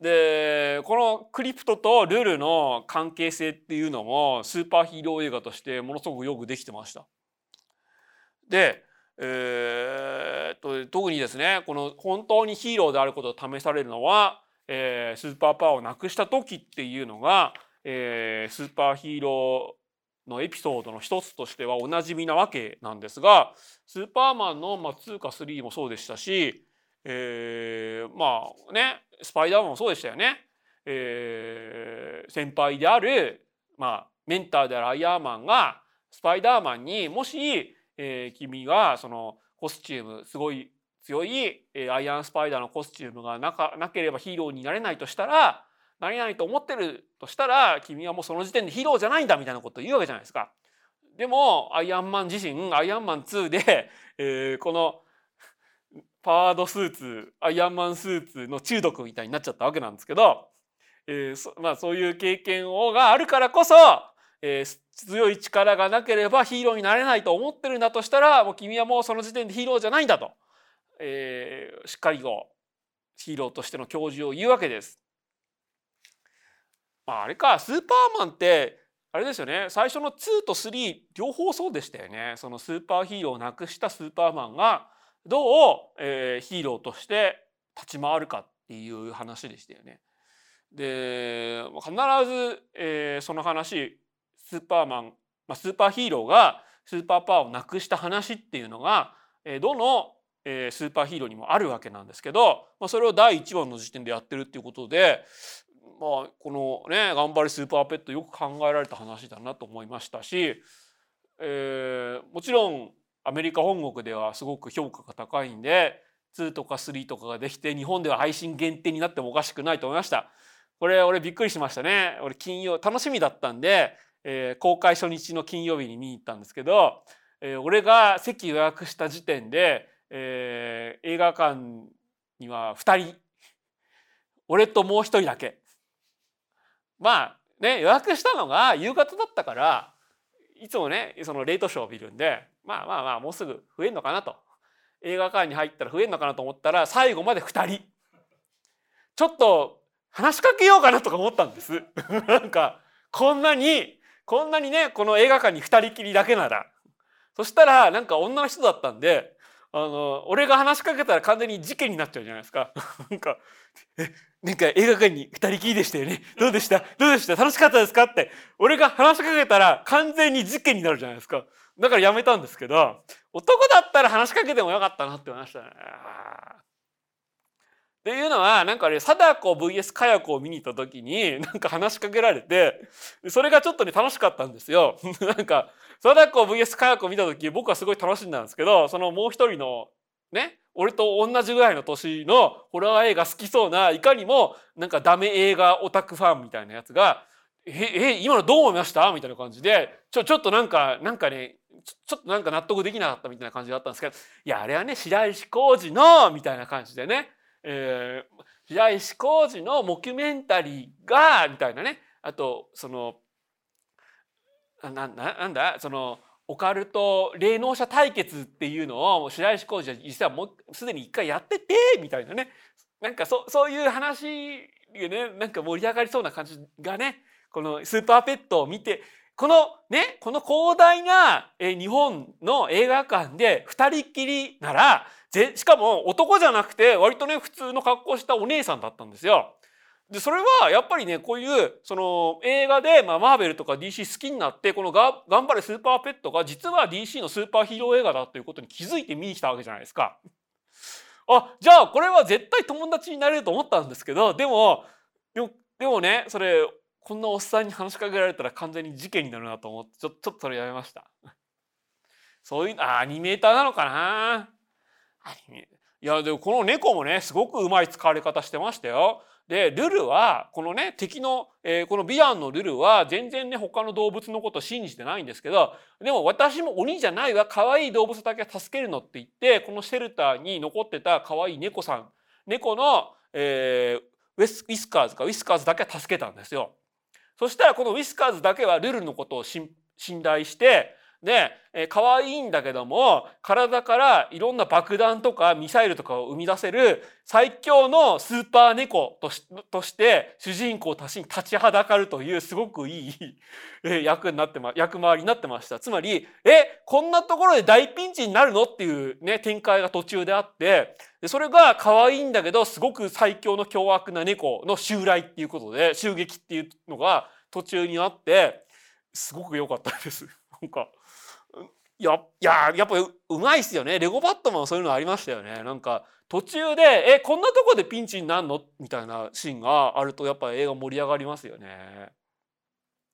でこのクリプトとルールの関係性っていうのもスーパーヒーロー映画としてものすごくよくできてました。で、えー、と特にですねこの本当にヒーローであることを試されるのは、えー、スーパーパワーをなくした時っていうのが、えー、スーパーヒーローのエピソードの一つとしてはおなじみなわけなんですがスーパーマンの、まあ、2か3もそうでしたし、えー、まあねスパイダーマンもそうでしたよね。えー、先輩である、まあ、メンターであるアイアーマンがスパイダーマンにもし、えー、君がそのコスチュームすごい強い、えー、アイアンスパイダーのコスチュームがなかなければヒーローになれないとしたら何々と思ってるとしたら君はもうその時点でヒーローじゃないんだみたいなことを言うわけじゃないですか。でもアイアンマン自身アイアンマン2で、<laughs> えー、このパワードスーツアイアンマンスーツの中毒みたいになっちゃったわけなんですけど、えーそまあ、そういう経験をがあるからこそ、えー、強い力がなければヒーローになれないと思ってるんだとしたらもう君はもうその時点でヒーローじゃないんだと、えー、しっかりとヒーローとしての教授を言うわけです。まあ、あれか。スーパーマンってあれですよね。最初の2と3両方そうでしたよね。そのスーパーヒーローをなくしたスーパーマンがどう、えー、ヒーローとして立ち回るかっていう話でしたよね。で必ず、えー、その話スーパーマン、まあ、スーパーヒーローがスーパーパワーをなくした話っていうのが、えー、どの、えー、スーパーヒーローにもあるわけなんですけど、まあ、それを第1話の時点でやってるっていうことでまあ、このね頑張りスーパーペットよく考えられた話だなと思いましたし、えー、もちろんアメリカ本国ではすごく評価が高いんで2とか3とかができて日本では配信限定になってもおかしくないと思いました。これ俺びっくりしましたね。俺金曜楽しみだったんで、えー、公開初日の金曜日に見に行ったんですけど、えー、俺が席予約した時点で、えー、映画館には2人俺ともう一人だけまあね予約したのが夕方だったからいつもねそのレートショーを見るんでまあまあまあもうすぐ増えんのかなと。映画館に入ったら増えんのかなと思ったら最後まで2人。ちょっと話しかけようかなとか思ったんです。<laughs> なんかこんなにこんなにねこの映画館に二人きりだけなら。そしたらなんか女の人だったんであの俺が話しかけたら完全に事件になっちゃうじゃないですか。<laughs> なんかえなんか映画館に二人きりでしたよね。どうでした？どうでした？楽しかったですか？って俺が話しかけたら完全に事件になるじゃないですか。だからやめたんですけど男だったら話しかけてもよかったなって思いましたね。っていうのはなんかね貞子 VS かや子を見に行った時になんか話しかけられてそれがちょっとね楽しかったんですよ。<laughs> なんか貞子 VS かや子を見た時僕はすごい楽しんだんですけどそのもう一人のね俺と同じぐらいの年のホラー映画好きそうないかにもなんかダメ映画オタクファンみたいなやつが「ええ今のどう思いました?」みたいな感じでちょちょっとなんかなんかねちょっとなんか納得できなかったみたいな感じだったんですけどいやあれはね白石浩二のみたいな感じでねえー、白石浩二のモキュメンタリーがみたいなねあとそのなななんだ？そのオカルト霊能者対決っていうのを白石浩二は実はもうすでに一回やっててみたいなね。なんかそそういう話がね。なんか盛り上がりそうな感じがね。このスーパーペットを見てこのねこの広大な日本の映画館で二人きりならしかも男じゃなくて割とね普通の格好したお姉さんだったんですよ。でそれはやっぱりねこういうその映画で、まあ、マーベルとか DC 好きになってこのが「頑張れスーパーペット」が実は DC のスーパーヒーロー映画だということに気づいて見に来たわけじゃないですか。あじゃあこれは絶対友達になれると思ったんですけどでもでもねそれこんなおっさんに話しかけられたら完全に事件になるなと思ってちょちょっとそれやめました。そういうアニメーターなのかなアニメいやでもこの猫もねすごくうまい使われ方してましたよ。でルルはこのね敵の、えー、このビアンのルルは全然ね他の動物のこと信じてないんですけどでも私も鬼じゃないわ可愛い動物だけは助けるのって言ってこのシェルターに残ってた可愛い猫さん猫の、えー、ウィスウィスカーズかウィスカーズだけは助けたんですよ。そしたらこのウィスカーズだけはルルのことを信頼してで、えー、可愛いんだけども体からいろんな爆弾とかミサイルとかを生み出せる最強のスーパー猫としとして主人公たちに立ちはだかるというすごくいい、<laughs> 役になってま役回りになってましたつまりえこんなところで大ピンチになるのっていうね展開が途中であってでそれが可愛いんだけどすごく最強の凶悪な猫の襲来っていうことで襲撃っていうのが途中にあってすごく良かったです。<laughs> なんかやいややっぱうまいっすよねレゴバットマンもそういうのありましたよねなんか途中で「えこんなとこでピンチになんの?」みたいなシーンがあるとやっぱ映画盛り上がりますよね。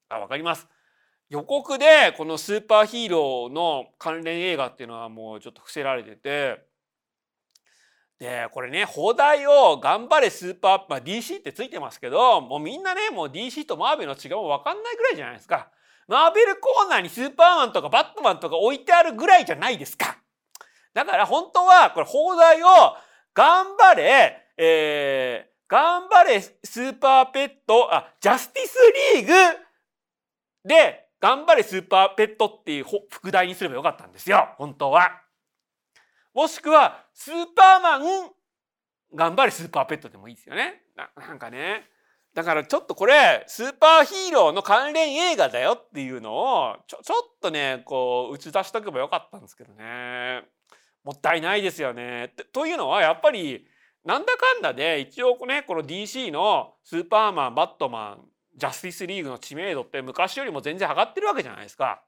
あわかります。予告でこのスーパーヒーローの関連映画っていうのはもうちょっと伏せられててでこれね放題を「頑張れスーパー」まあ、DC ってついてますけどもうみんなねもう DC とマーベルの違いも分かんないぐらいじゃないですか。マーベルコーナーにスーパーマンとかバットマンとか置いてあるぐらいじゃないですか。だから本当はこれ放題を頑張れ、えー、頑張れスーパーペット、あ、ジャスティスリーグで頑張れスーパーペットっていう副題にすればよかったんですよ。本当は。もしくはスーパーマン頑張れスーパーペットでもいいですよね。ななんかね。だからちょっとこれスーパーヒーローの関連映画だよっていうのをちょちょっとねこう打ち出しとけばよかったんですけどねもったいないですよね。というのはやっぱりなんだかんだで一応ねこの DC のスーパーマンバットマンジャスティスリーグの知名度って昔よりも全然上がってるわけじゃないですか。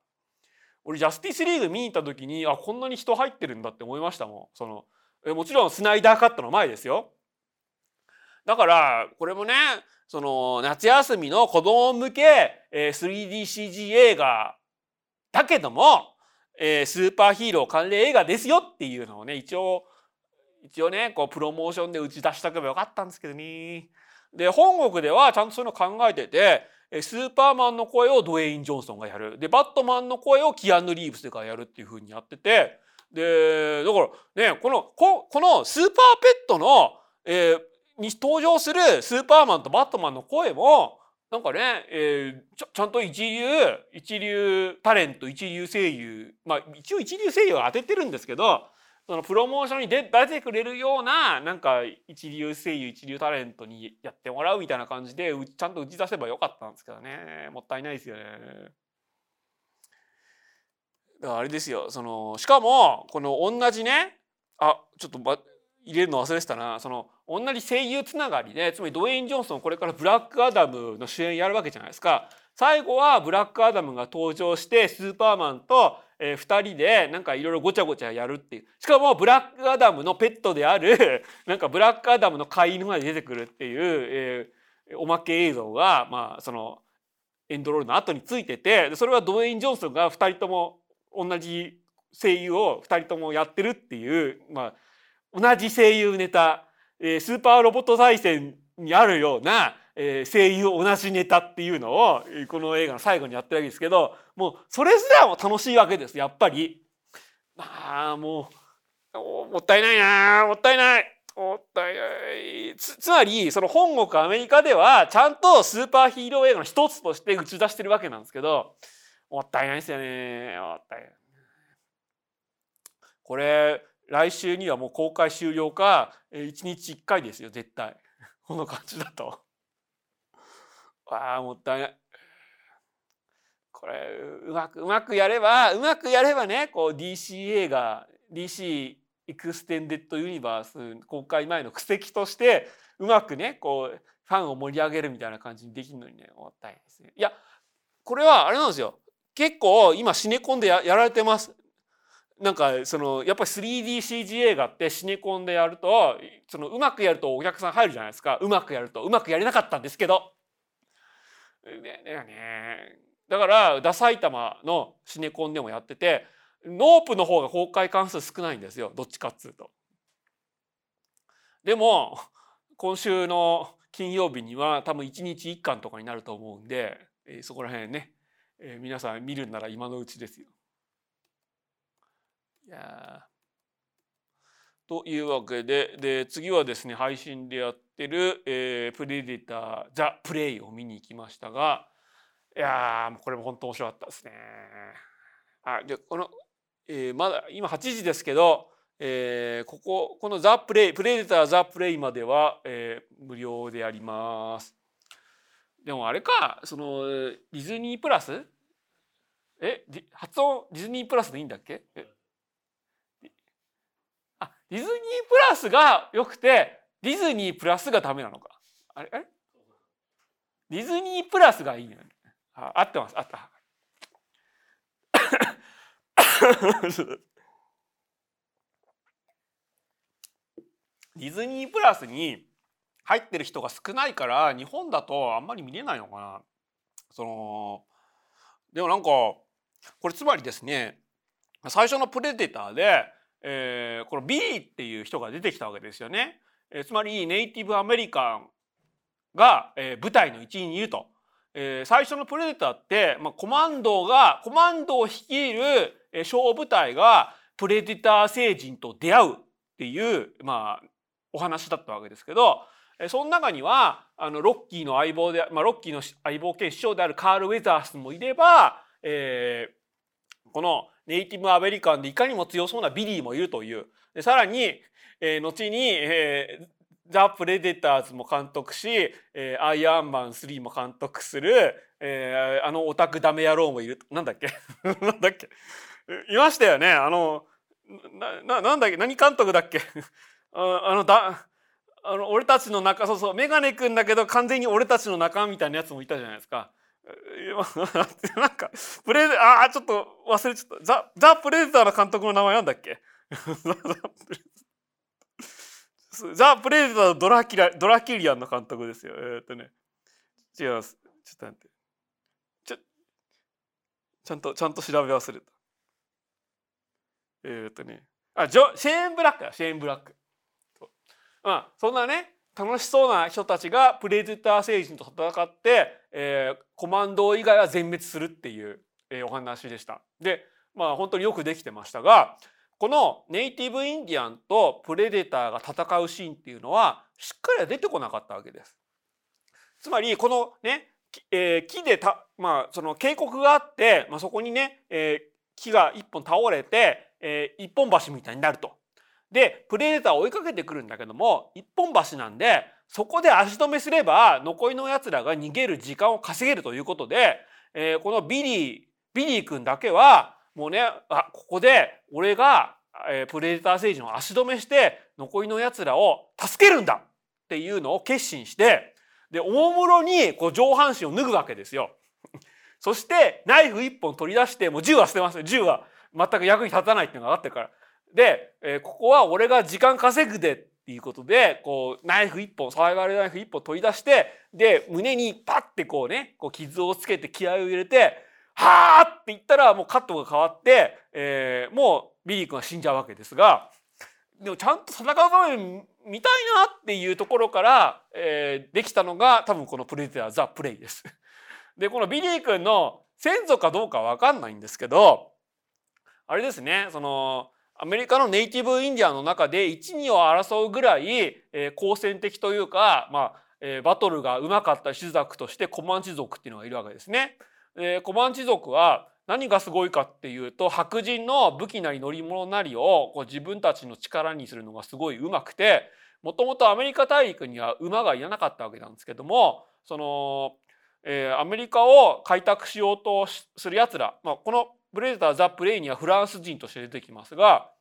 俺ジャスティスリーグ見に行った時にあこんなに人入ってるんだって思いましたもん。そのえもちろんスナイダーカットの前ですよ。だからこれもねその夏休みの子供向け 3DCG 映画だけどもスーパーヒーロー関連映画ですよっていうのをね一応一応ねこうプロモーションで打ち出したけばよかったんですけどね。で本国ではちゃんとそういうの考えててスーパーマンの声をドウェイン・ジョンソンがやるでバットマンの声をキアヌ・リーブスがやるっていうふうにやっててでだからねこのここのスーパーペットの、えー、に登場するスーパーマンとバットマンの声もなんかね、えー、ちちゃんと一流一流タレント一流声優まあ一応一流声優は当ててるんですけどそのプロモーションに出てくれるようななんか一流声優一流タレントにやってもらうみたいな感じでちゃんと打ち出せばよかったんですけどね。もったいないですよね。だからあれですよ。そのしかもこの同じねあちょっと、ま、入れるの忘れてたな。その同じ声優つながりでつまりドウェイン・ジョンソンこれからブラックアダムの主演やるわけじゃないですか。最後はブラックアダムが登場してスーパーマンとえー、2人でなんかいろいろごちゃごちゃやるっていう。しかもブラックアダムのペットである <laughs> なんかブラックアダムの飼い犬まで出てくるっていう、えー、おまけ映像がまあそのエンドロールの後についててそれはドウェイン・ジョンソンが2人とも同じ声優を2人ともやってるっていう、まあ、同じ声優ネタ、えー、スーパーロボット対戦にあるようなえー、声優同じネタっていうのをこの映画の最後にやってるわけですけどもうそれすらも楽しいわけですやっぱり。ああもうもったいないなもったいないもったいないつつまりその本国アメリカではちゃんとスーパーヒーロー映画の一つとして打ち出してるわけなんですけどもったいないですよねもったいない。これ来週にはもう公開終了か1日1回ですよ絶対 <laughs> この感じだと。<laughs> ああもったいない。これうまくうまくやればうまくやればねこう DC 映画 DC エクステンデッドユニバース公開前の布石としてうまくねこうファンを盛り上げるみたいな感じにできるのにねもったいいですね。いやこれはあれなんですよ結構今シネコンでやられてます。なんかそのやっぱり 3DCG 映画ってシネコンでやるとそのうまくやるとお客さん入るじゃないですか。うまくやるとうまくやれなかったんですけど。ねね。だからダ埼玉のシネコンでもやっててノープの方が公開関数少ないんですよ。どっちかっつうと。でも今週の金曜日には多分1日1巻とかになると思うんで、そこら辺ね、皆さん見るんなら今のうちですよ。やというわけでで次はですね配信でやってる、えー、プレデターザ・プレイを見に行きましたがいやこれも本当面白かったですね。あでこの、えー、まだ今8時ですけど、えー、こここのザ・プレイプレデターザ・プレイまでは、えー、無料でやります。でもあれかそのディズニープラス？え発音ディズニープラスでいいんだっけ？えディズニープラスが良くてディズニープラスがダメなのか。あれ？あれディズニープラスがいいのよ、ね、あ合ってます。あった。<laughs> ディズニープラスに入ってる人が少ないから日本だとあんまり見れないのかな。そのでもなんかこれつまりですね最初のプレデターでえー、このビーっていう人が出てきたわけですよね。えー、つまりネイティブアメリカンが、えー、部隊の一員にいると。えー、最初のプレデターって、まあ、コマンドがコマンドを率いる、えー、小部隊がプレデター星人と出会うっていう、まあ、お話だったわけですけど、えー、その中にはあのロッキーの相棒で、まあ、ロッキーの相棒兼師匠であるカール・ウェザースもいれば、えー、このネイティブアメリカンでいかにも強そうなビリーもいるという。でさらに、えー、後に、えー、ザ・プレデターズも監督し、えー、アイアンマン3も監督する、えー、あのオタクダメ野郎もいる。なんだっけ？<laughs> なんだっけ？いましたよね。あの、な、ななんだっけ？何監督だっけ？<laughs> ああのだ、あの俺たちの中、そうそう、メガネ君だけど完全に俺たちの仲みたいなやつもいたじゃないですか。なんかプレああちょっと忘れちゃった。ザ・ザ・プレデターの監督の名前なんだっけ？<laughs> ザ・プレデターのドラキラドラキリアンの監督ですよ。えー、っとね。違います。ちょっと待って。ちょちゃんとちゃんと調べ忘れた。えー、っとね。あジョシェーン・ブラックだ。シェーン・ブラック。まあそんなね楽しそうな人たちがプレデター星人と戦って、えー、コマンド以外は全滅するっていう、えー、お話でした。でまあ本当によくできてましたがこのネイティブインディアンとプレデターが戦うシーンっていうのはしっかり出てこなかったわけです。つまりこのね、えー、木でた、まあ、その渓谷があって、まあ、そこにね、えー、木が一本倒れて、えー、一本橋みたいになると。でプレデターを追いかけてくるんだけども一本橋なんでそこで足止めすれば残りのやつらが逃げる時間を稼げるということで、えー、このビリービリー君だけはもうねあここで俺が、えー、プレデター星人を足止めして残りの奴らを助けるんだっていうのを決心してでおもむろにこう上半身を脱ぐわけですよ。<laughs> そしてナイフ一本取り出してもう銃は捨てますよ銃は全く役に立たないっていうのが分かってるから。で、えー、ここは俺が時間稼ぐでっていうことでこうナイフ一本サバイバルナイフ一本取り出してで胸にパッてこうねこう傷をつけて気合を入れて「はあ!」って言ったらもうカットが変わって、えー、もうビリー君は死んじゃうわけですがでもちゃんと戦う場面見たいなっていうところから、えー、できたのが多分この「プレデター・ザ・プレイ」です。<laughs> でこのビリー君の先祖かどうかわかんないんですけどあれですねそのアメリカのネイティブインディアンの中で一二を争うぐらい、えー、好戦的というか、まあえー、バトルがうまかった種族としてコマンチ族っていうのがいるわけですね。えー、コマンチ族は何がすごいかっていうと白人の武器なり乗り物なりをこう自分たちの力にするのがすごいうまくてもともとアメリカ大陸には馬がいらなかったわけなんですけどもその、えー、アメリカを開拓しようとするやつら、まあ、このブレーター・ザ・プレイにはフランス人として出てきますが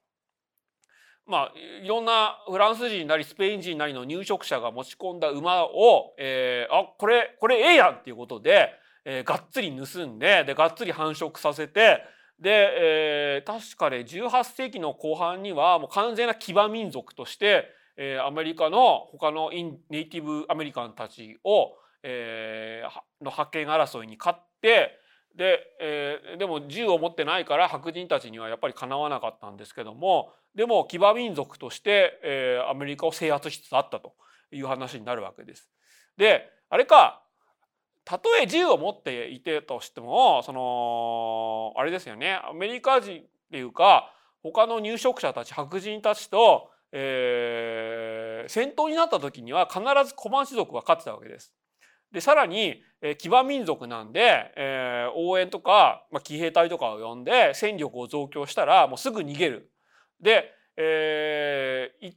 まあいろんなフランス人なりスペイン人なりの入植者が持ち込んだ馬を、えー、あこれこれええやんっていうことでえー、がっつり盗んででがっつり繁殖させてで、えー、確かね18世紀の後半にはもう完全な騎馬民族として、えー、アメリカの他のインネイティブアメリカンたちを、えー、の覇権争いに勝ってで,、えー、でも銃を持ってないから白人たちにはやっぱりかなわなかったんですけどもでも騎馬民族として、えー、アメリカを制圧しつつあったという話になるわけです。であれかたとえ銃を持っていてとしてもそのあれですよねアメリカ人っていうか他の入植者たち白人たちと、えー、戦闘になった時には必ずコマン氏族が勝ってたわけです。でさらに、えー、騎馬民族なんで、えー、応援とか、まあ、騎兵隊とかを呼んで戦力を増強したらもうすぐ逃げる。で、えー、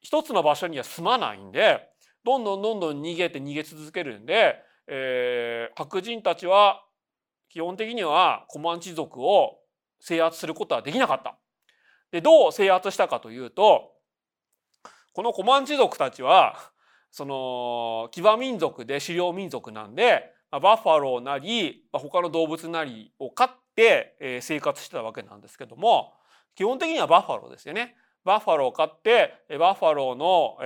一つの場所には住まないんでどんどんどんどん逃げて逃げ続けるんでえー、白人たちは基本的にはコマンチ族を制圧することはできなかった。でどう制圧したかというとこのコマンチ族たちはその騎馬民族で狩猟民族なんで、まあ、バッファローなり、まあ、他の動物なりを飼って、えー、生活してたわけなんですけども基本的にはバッファローですよね。バッファローを飼ってバッファローの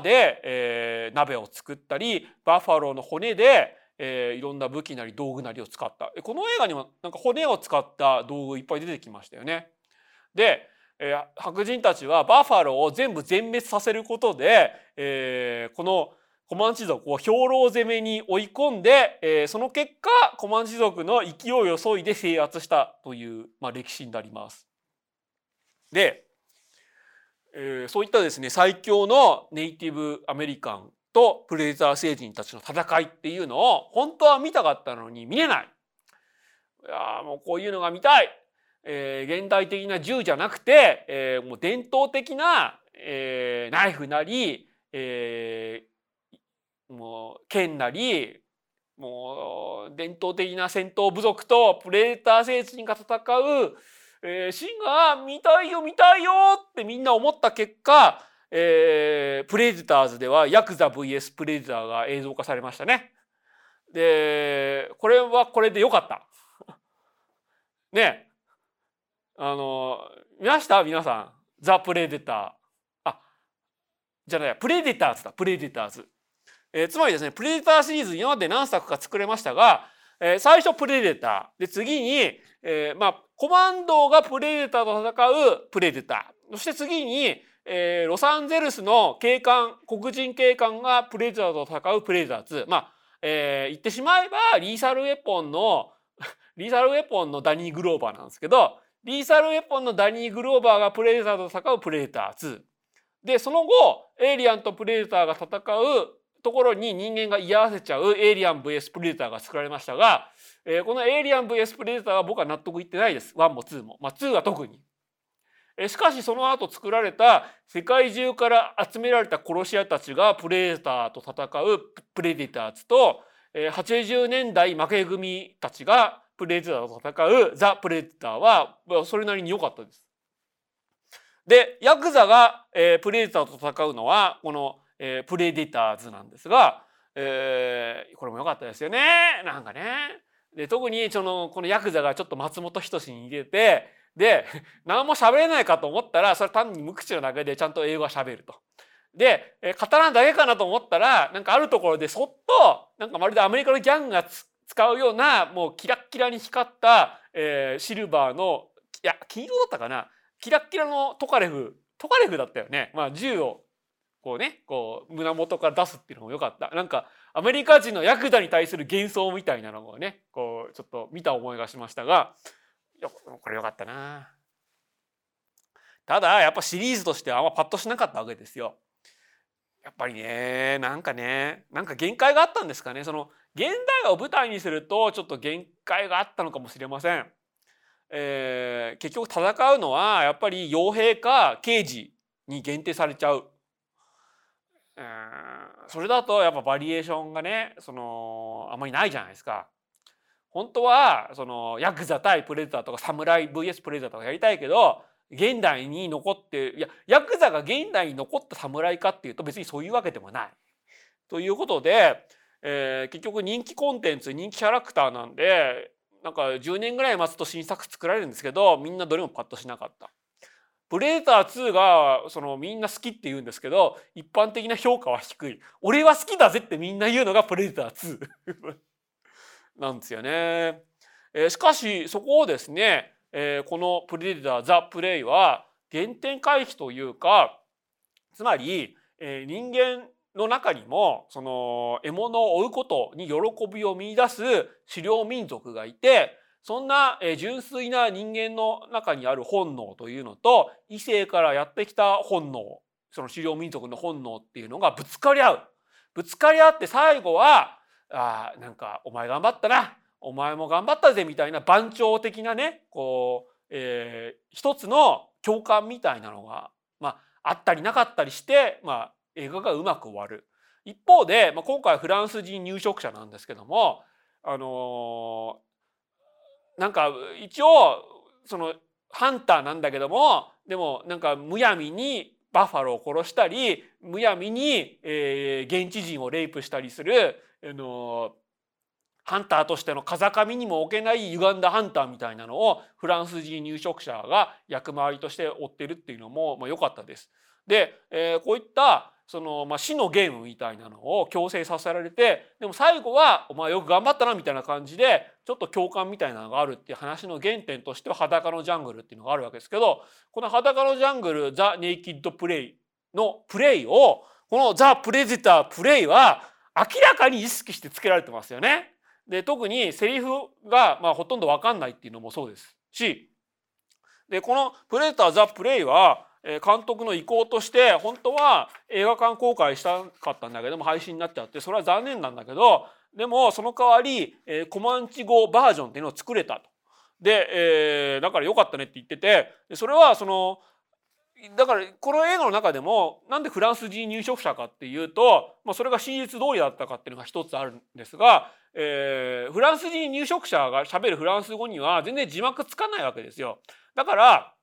皮で、えー、鍋を作ったりバッファローの骨で、えー、いろんな武器なり道具なりを使ったこの映画にもなんか骨を使った道具いっぱい出てきましたよね。で、えー、白人たちはバッファローを全部全滅させることで、えー、このコマンチ族を兵糧攻めに追い込んで、えー、その結果コマンチ族の勢いを削いで制圧したという、まあ、歴史になります。でえー、そういったですね最強のネイティブアメリカンとプレデター星人たちの戦いっていうのを本当は見たかったのに見れない。いやもうこういうのが見たい。えー、現代的な銃じゃなくて、えー、もう伝統的な、えー、ナイフなり、えー、もう剣なりもう伝統的な戦闘部族とプレデター星人が戦うえー、シンが見たいよ見たいよってみんな思った結果、えー、プレデターズではヤクザ VS プレデターが映像化されましたね。でこれはこれでよかった。<laughs> ねあの見ました？皆さんザ・プレデター。あじゃないプレデターズだプレデターズ。えー、つまりですねプレデターシリーズ今まで何作か作れましたが、えー、最初プレデターで次に、えー、まあコマンドがプレデターと戦うプレデター。そして次に、えー、ロサンゼルスの警官、黒人警官がプレデターと戦うプレデター2。まあ、えー、言ってしまえば、リーサルウェポンの、<laughs> リーサルウェポンのダニー・グローバーなんですけど、リーサルウェポンのダニー・グローバーがプレデターと戦うプレデター2。で、その後、エイリアンとプレデターが戦うところに人間が居合わせちゃうエイリアン VS プレデターが作られましたが、えー、このエイリアン VS プレデターは僕は納得いってないです。1も2も。まあ2は特に。えー、しかしその後作られた世界中から集められた殺し屋たちがプレデターと戦うプレデターズと、えー、80年代負け組たちがプレデターと戦うザ・プレデターはそれなりに良かったです。でヤクザが、えー、プレデターと戦うのはこの、えー、プレデターズなんですが、えー、これも良かったですよねなんかね。で特にそのこのヤクザがちょっと松本人志に入れてで <laughs> 何も喋れないかと思ったらそれ単に無口なだけでちゃんと英語は喋ると。で刀だけかなと思ったらなんかあるところでそっとなんかまるでアメリカのギャングが使うようなもうキラッキラに光った、えー、シルバーのいや黄色だったかな？キラッキラのトカレフ。トカレフだったよね、まあ、銃をこうねこう胸元から出すっていうのもよかった。なんかアメリカ人のヤクザに対する幻想みたいなのをねこうちょっと見た思いがしましたがこれよかったな。ただやっぱシリーズとしてはあんまパッとしなかったわけですよ。やっぱりねなんかねなんか限界があったんですかね。その現代を舞台にするとちょっと限界があったのかもしれません。えー、結局戦うのはやっぱり傭兵か刑事に限定されちゃう。それだとやっぱバリエーションがねそのあんまりないじゃないですか。本当はそのヤクザ対プレデターとかサムライ VS プレデターとかやりたいけど現代に残っていやヤクザが現代に残った侍かっていうと別にそういうわけでもない。ということで、えー、結局人気コンテンツ人気キャラクターなんでなんか10年ぐらい待つと新作作られるんですけどみんなどれもパッとしなかった。プレデター2がそのみんな好きって言うんですけど一般的な評価は低い。俺は好きだぜってみんな言うのがプレデター2 <laughs> なんですよね。えー、しかしそこをですね、えー、このプレデターザ・プレイは原点回帰というかつまり、えー、人間の中にもその獲物を追うことに喜びを見出す狩猟民族がいてそんな純粋な人間の中にある本能というのと異性からやってきた本能その狩猟民族の本能っていうのがぶつかり合う。ぶつかり合って最後はあなんかお前頑張ったなお前も頑張ったぜみたいな番長的なねこう、えー、一つの共感みたいなのが、まあ、あったりなかったりして、まあ、映画がうまく終わる。一方で、まあ、今回フランス人入植者なんですけどもあのー、なんか一応そのハンターなんだけどもでもなんかむやみにバッファローを殺したりむやみに、えー、現地人をレイプしたりする、あのー、ハンターとしての風上にも置けない歪んだハンターみたいなのをフランス人入植者が役回りとして追ってるっていうのも良、まあ、かったです。で、えー、こういったその、まあ、死のゲームみたいなのを強制させられてでも最後は「お前よく頑張ったな」みたいな感じでちょっと共感みたいなのがあるっていう話の原点としては「裸のジャングル」っていうのがあるわけですけどこの「裸のジャングル・ザ・ネイキッド・プレイ」のプレイをこの「ザ・プレデター・プレイ」は明らかに意識してつけられてますよね。で特にセリフが、まあ、ほとんど分かんないっていうのもそうですしでこの「プレデター・ザ・プレイ」は監督の意向として本当は映画館公開したかったんだけども配信になっちゃってそれは残念なんだけどでもその代わりコマンチ語バージョンっていうのを作れたと。で、えー、だからよかったねって言っててそれはそのだからこの映画の中でもなんでフランス人入植者かっていうと、まあ、それが真実通りだったかっていうのが一つあるんですが、えー、フランス人入植者がしゃべるフランス語には全然字幕つかないわけですよ。だから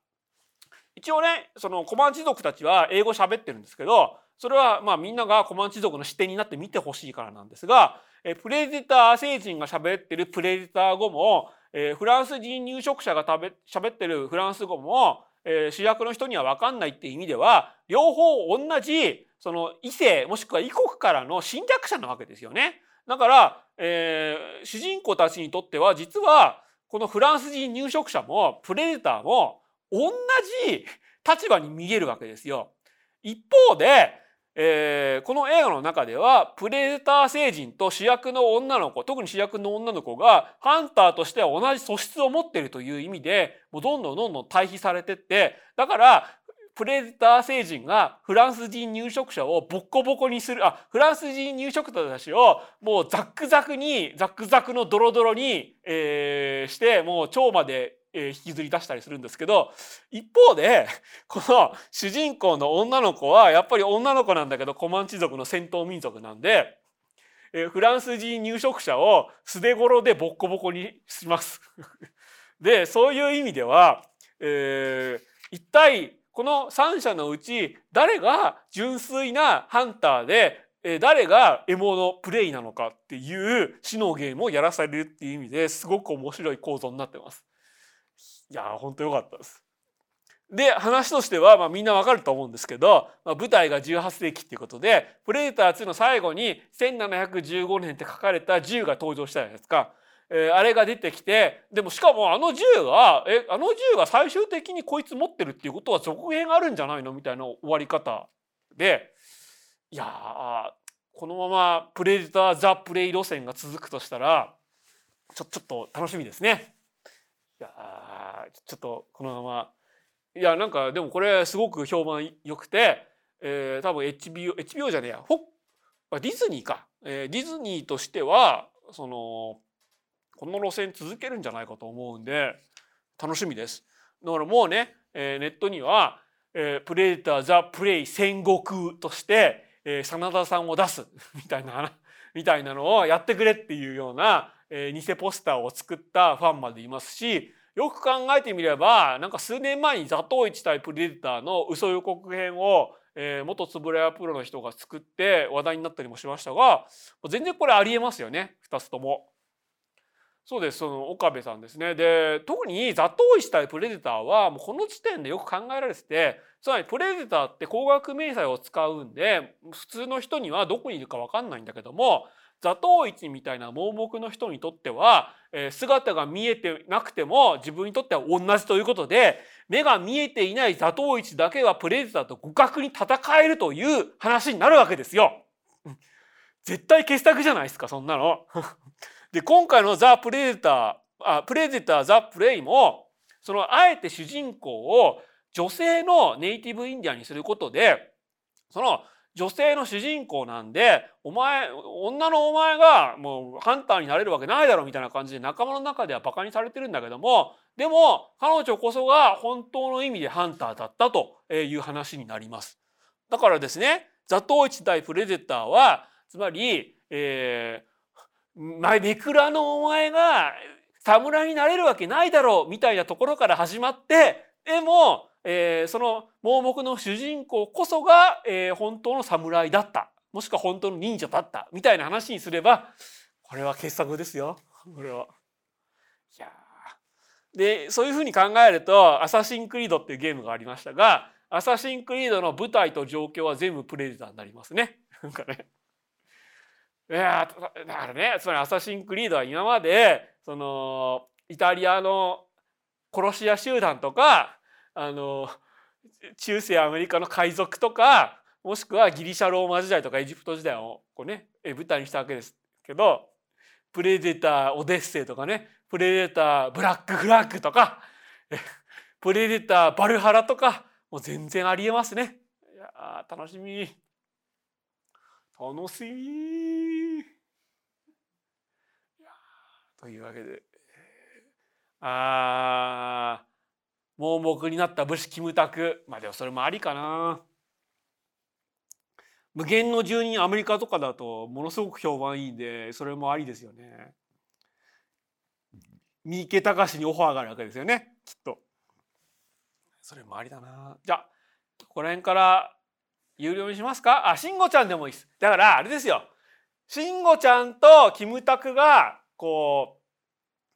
一応ねそのコマンチ族たちは英語喋ってるんですけどそれはまあみんながコマンチ族の視点になって見てほしいからなんですがえプレデター星人が喋ってるプレデター語もえフランス人入植者が喋ってるフランス語もえ主役の人には分かんないっていう意味では両方同じその異性もしくは異国からの侵略者なわけですよね。だから、えー、主人公たちにとっては実はこのフランス人入植者もプレデターも同じ立場に見えるわけですよ。一方で、えー、この映画の中ではプレデター星人と主役の女の子特に主役の女の子がハンターとしては同じ素質を持っているという意味でもうどんどんどんどん対比されてってだからプレデター星人がフランス人入植者をボッコボコにするあフランス人入植者たちをもうザックザクにザックザクのドロドロに、えー、してもう腸まで引きずり出したりするんですけど一方で <laughs> この主人公の女の子はやっぱり女の子なんだけどコマンチ族の戦闘民族なんでフランス人入植者を素手頃でボッコボコにします。<laughs> でそういう意味では、えー、一体この3者のうち誰が純粋なハンターで誰が獲物プレイなのかっていう死のゲームをやらされるっていう意味ですごく面白い構造になってます。いや本当良かったです。で話としては、まあ、みんなわかると思うんですけど、まあ、舞台が18世紀っていうことで「プレデター2」の最後に1715年って書かれた銃が登場したじゃないですか。えー、あれが出てきてでもしかもあの銃がえあの銃が最終的にこいつ持ってるっていうことは続編あるんじゃないのみたいな終わり方でいやこのままプレデター・ザ・プレイ路線が続くとしたらちょちょっと楽しみですね。いやちょっとこのまま。いやなんかでもこれすごく評判良くて、えー、多分 HBO, HBO じゃねえや。ほディズニーか、えー、ディズニーとしてはそのこの路線続けるんじゃないかと思うんで楽しみです。だからもうね、えー、ネットには、えー、プレデター・ザ・プレイ戦国として、えー、真田さんを出す <laughs> みたいなみたいなのをやってくれっていうような、えー、偽ポスターを作ったファンまでいますしよく考えてみればなんか数年前に「座頭市対プレデター」の嘘予告編を、えー、元つぶらやプロの人が作って話題になったりもしましたが全然これありえますよね。2つとも。そうです。その岡部さんですね。で特に座頭市対プレデターはもうこの時点でよく考えられててつまりプレデターって高額明細を使うんで普通の人にはどこにいるか分かんないんだけども座頭市みたいな盲目の人にとっては、え姿が見えてなくても自分にとっては同じということで目が見えていない座頭市だけはプレデターと互角に戦えるという話になるわけですよ。<laughs> 絶対傑作じゃないですかそんなの。<laughs> で今回のザ・プレデターあプレデター・ザ・プレイもそのあえて主人公を女性のネイティブインディアンにすることでその女性の主人公なんでお前女のお前がもうハンターになれるわけないだろみたいな感じで仲間の中ではバカにされてるんだけどもでも彼女こそが本当の意味でハンターだったという話になります。だからですねザトウイチ対プレデターはつまり、えー、めくらのお前が侍になれるわけないだろうみたいなところから始まってでもえー、その盲目の主人公こそが、えー、本当の侍だったもしくは本当の忍者だったみたいな話にすればこれは傑作ですよこれは。いやでそういうふうに考えると「アサシンクリード」っていうゲームがありましたが「アサシンクリード」の舞台と状況は全部プレデターになりますね。なんかね。いやだからねつまり「アサシンクリード」は今までそのイタリアの殺し屋集団とかあの中世アメリカの海賊とかもしくはギリシャローマ時代とかエジプト時代をこうね舞台にしたわけですけどプレデターオデッセイとかねプレデターブラックフラッグとかプレデターバルハラとかもう全然ありえますね。いや楽しみ楽しみというわけであ盲目になった武士キムタク。まあでもそれもありかな。無限の住人アメリカとかだとものすごく評判いいんでそれもありですよね。三池隆にオファーがあるわけですよねきっと。それもありだな。じゃあここら辺から有料にしますか？あ慎吾ちゃんでもいいです。だからあれですよ。慎吾ちゃんとキムタクがこう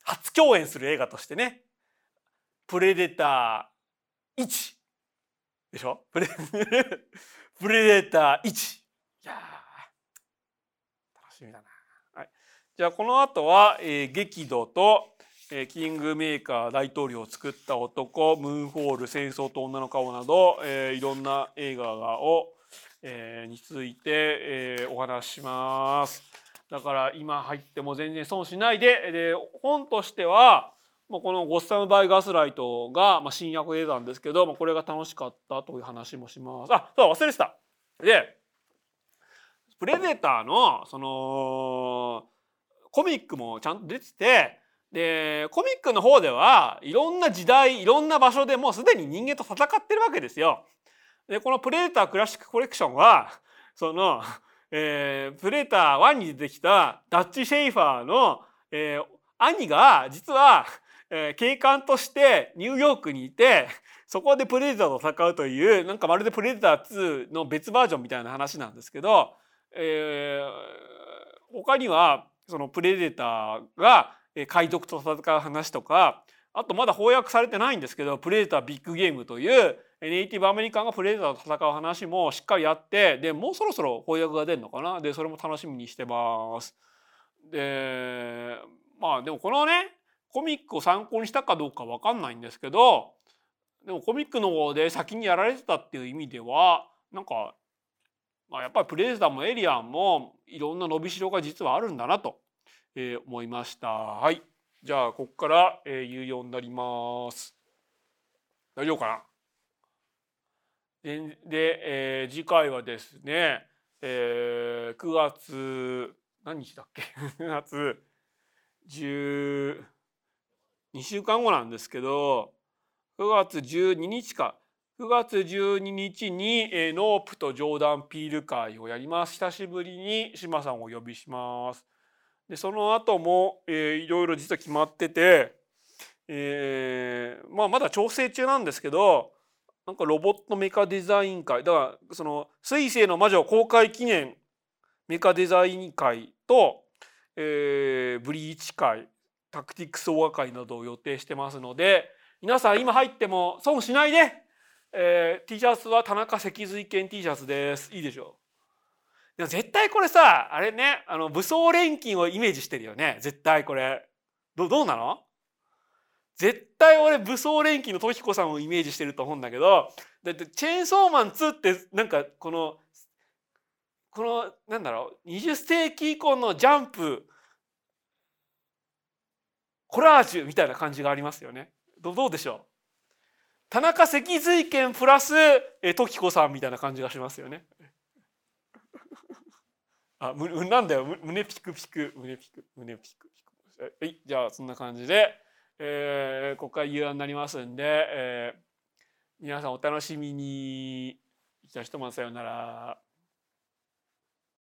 初共演する映画としてね。プレデター1でしょ？プレ <laughs> プレデター1いや楽しみだな、はい、じゃあこの後は、えー、激怒と、えー、キングメーカー大統領を作った男ムーンホール戦争と女の顔など、えー、いろんな映画を、えー、について、えー、お話しします。だから今入っても全然損しないでで本としてはまあ、この「ゴッサム・バイ・ガスライトが」まあ、新訳でたんですけど、まあ、これが楽しかったという話もします。あそう忘れてたでプレデターのそのコミックもちゃんと出ててでコミックの方ではいろんな時代いろんな場所でもうすでに人間と戦ってるわけですよ。でこの「プレデタークラシックコレクションは」そのえー、プレデター1に出てきたダッチ・シェイファーの、えー、兄が実は、えー、警官としてニューヨークにいて <laughs> そこでプレデターと戦うというなんかまるでプレデター2の別バージョンみたいな話なんですけど、えー、他にはそのプレデターが海賊と戦う話とかあとまだ翻訳されてないんですけどプレデタービッグゲームというネイティブアメリカンがプレデターと戦う話もしっかりやってでもうそろそろ翻訳が出るのかな？でそれも楽しみにしてます。でまあでもこのねコミックを参考にしたかどうか分かんないんですけどでもコミックの方で先にやられてたっていう意味ではなんか、まあ、やっぱりプレデターもエリアンもいろんな伸びしろが実はあるんだなと、えー、思いました。はいじゃあここから、えー、有用になります。大丈夫かな？で、えー、次回はですね、えー、9月何日だっけ？<laughs> 9月2週間後なんですけど9月12日か。9月12日に、えー、ノープとジョーダン・ピール会をやります。久しぶりに島さんをお呼びします。でその後も、えー、いろいろ実は決まってて、えー、まあまだ調整中なんですけどなんかロボットメカデザイン会。だからその「水星の魔女」公開記念メカデザイン会と、えー、ブリーチ会タクティクスオア会などを予定してますので皆さん今入っても損しないで、えー、T シャツは田中脊髄剣 T シャツです。いいでしょう。でも絶対これさあれねあの武装錬金をイメージしてるよね。絶対これ。どどうなの？絶対俺武装錬金の時子さんをイメージしてると思うんだけどだってチェーンソーマン2ってなんかこのこのなんだろう20世紀以降のジャンプコラージュみたいな感じがありますよね。どうでしょう？田中脊髄剣プラスえ時子さんみたいな感じがしますよね。あむなんだよ胸ピクピク胸ピク胸ピクピク。はいじゃあそんな感じで、えー、ここから夕飯になりますんで、えー、皆さんお楽しみに。じゃあひとまずさようなら。